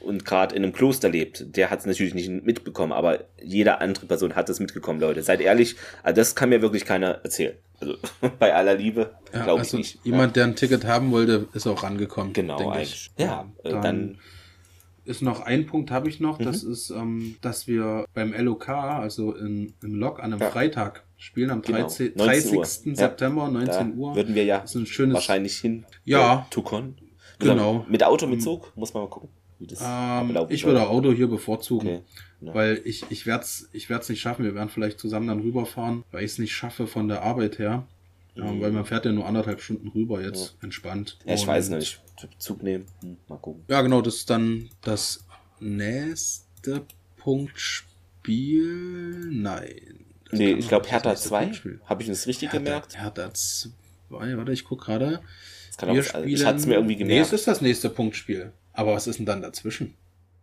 und gerade in einem Kloster lebt, der hat es natürlich nicht mitbekommen, aber jede andere Person hat es mitbekommen, Leute. Seid ehrlich, also das kann mir wirklich keiner erzählen. Also bei aller Liebe, ja, glaube also ich nicht. Jemand, ja. der ein Ticket haben wollte, ist auch rangekommen. Genau, eigentlich. Ich. Ja, ja dann, dann, ist noch ein Punkt habe ich noch, mhm. das ist, ähm, dass wir beim LOK, also in, im Log an einem ja. Freitag spielen am genau. 30. 30. September, 19 Uhr. Würden wir ja das ist ein schönes, wahrscheinlich hin. Ja. Äh, Tukon. Genau. Mit Auto, mit Zug, muss man mal gucken. Ähm, ich würde Auto hier bevorzugen. Okay. Ja. Weil ich, ich werde es ich werd's nicht schaffen. Wir werden vielleicht zusammen dann rüberfahren, weil ich es nicht schaffe von der Arbeit her. Mhm. Weil man fährt ja nur anderthalb Stunden rüber jetzt ja. entspannt. Ja, ich Und, weiß nicht. Zug nehmen. Hm, mal gucken. Ja, genau, das ist dann das nächste Punktspiel. Nein. Nee, ich glaube Hertha 2. Habe ich das richtig Hertha, gemerkt? Hertha 2. Warte, ich guck gerade. Ich hatte es mir irgendwie gemerkt. Nee, es ist das nächste Punktspiel. Aber was ist denn dann dazwischen?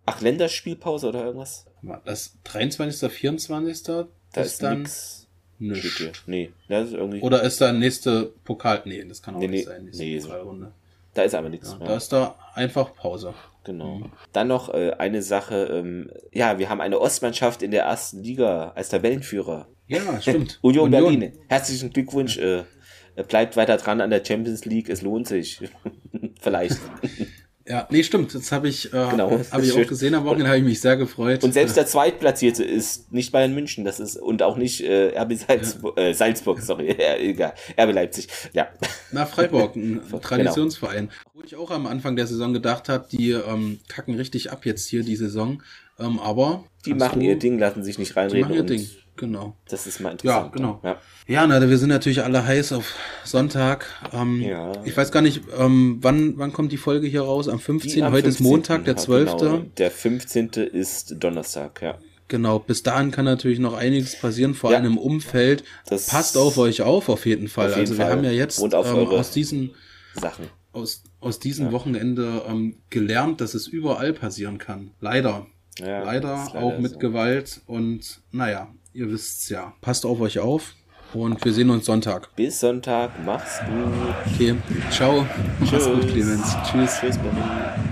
Ach, Länderspielpause oder irgendwas? Das 23., 24. Da ist, ist dann nix. Nichts. Nee, das ist irgendwie. Oder ist da nächste Pokal? Nee, das kann auch nee, nicht nee, sein. Nächste nee, Pokalrunde. Da ist aber nichts. Ja, da ist da einfach Pause. Genau. Mhm. Dann noch äh, eine Sache. Ähm, ja, wir haben eine Ostmannschaft in der ersten Liga als Tabellenführer. Ja, stimmt. Union, Union, Berlin. Herzlichen Glückwunsch. Äh, bleibt weiter dran an der Champions League. Es lohnt sich. Vielleicht. Ja, nee, stimmt. Das habe ich, äh, genau, hab ich auch gesehen am Wochenende, habe ich mich sehr gefreut. Und selbst der Zweitplatzierte ist nicht Bayern München, das ist und auch nicht äh, RB Salzburg, ja. äh, Salzburg sorry, egal, RB Leipzig, ja. Na, Freiburg, ein genau. Traditionsverein. Wo ich auch am Anfang der Saison gedacht habe, die ähm, kacken richtig ab jetzt hier die Saison, ähm, aber... Die machen ihr Ding, lassen sich nicht reinreden. Die machen ihr Ding genau. Das ist mal interessant. Ja, genau. Ja, ja na, wir sind natürlich alle heiß auf Sonntag. Ähm, ja. Ich weiß gar nicht, ähm, wann, wann kommt die Folge hier raus? Am 15. Am Heute 15. ist Montag, der 12. Genau. Der 15. ist Donnerstag, ja. Genau, bis dahin kann natürlich noch einiges passieren, vor ja. allem im Umfeld. Das Passt auf euch auf, auf jeden Fall. Auf jeden also wir haben ja jetzt ähm, aus diesen Sachen. Aus, aus diesem ja. Wochenende ähm, gelernt, dass es überall passieren kann. Leider. Ja, leider, leider auch mit so. Gewalt und naja, ihr wisst's ja. Passt auf euch auf und wir sehen uns Sonntag. Bis Sonntag, mach's gut. Okay, ciao. Tschüss. Mach's gut, Clemens. Tschüss. Tschüss, Berlin.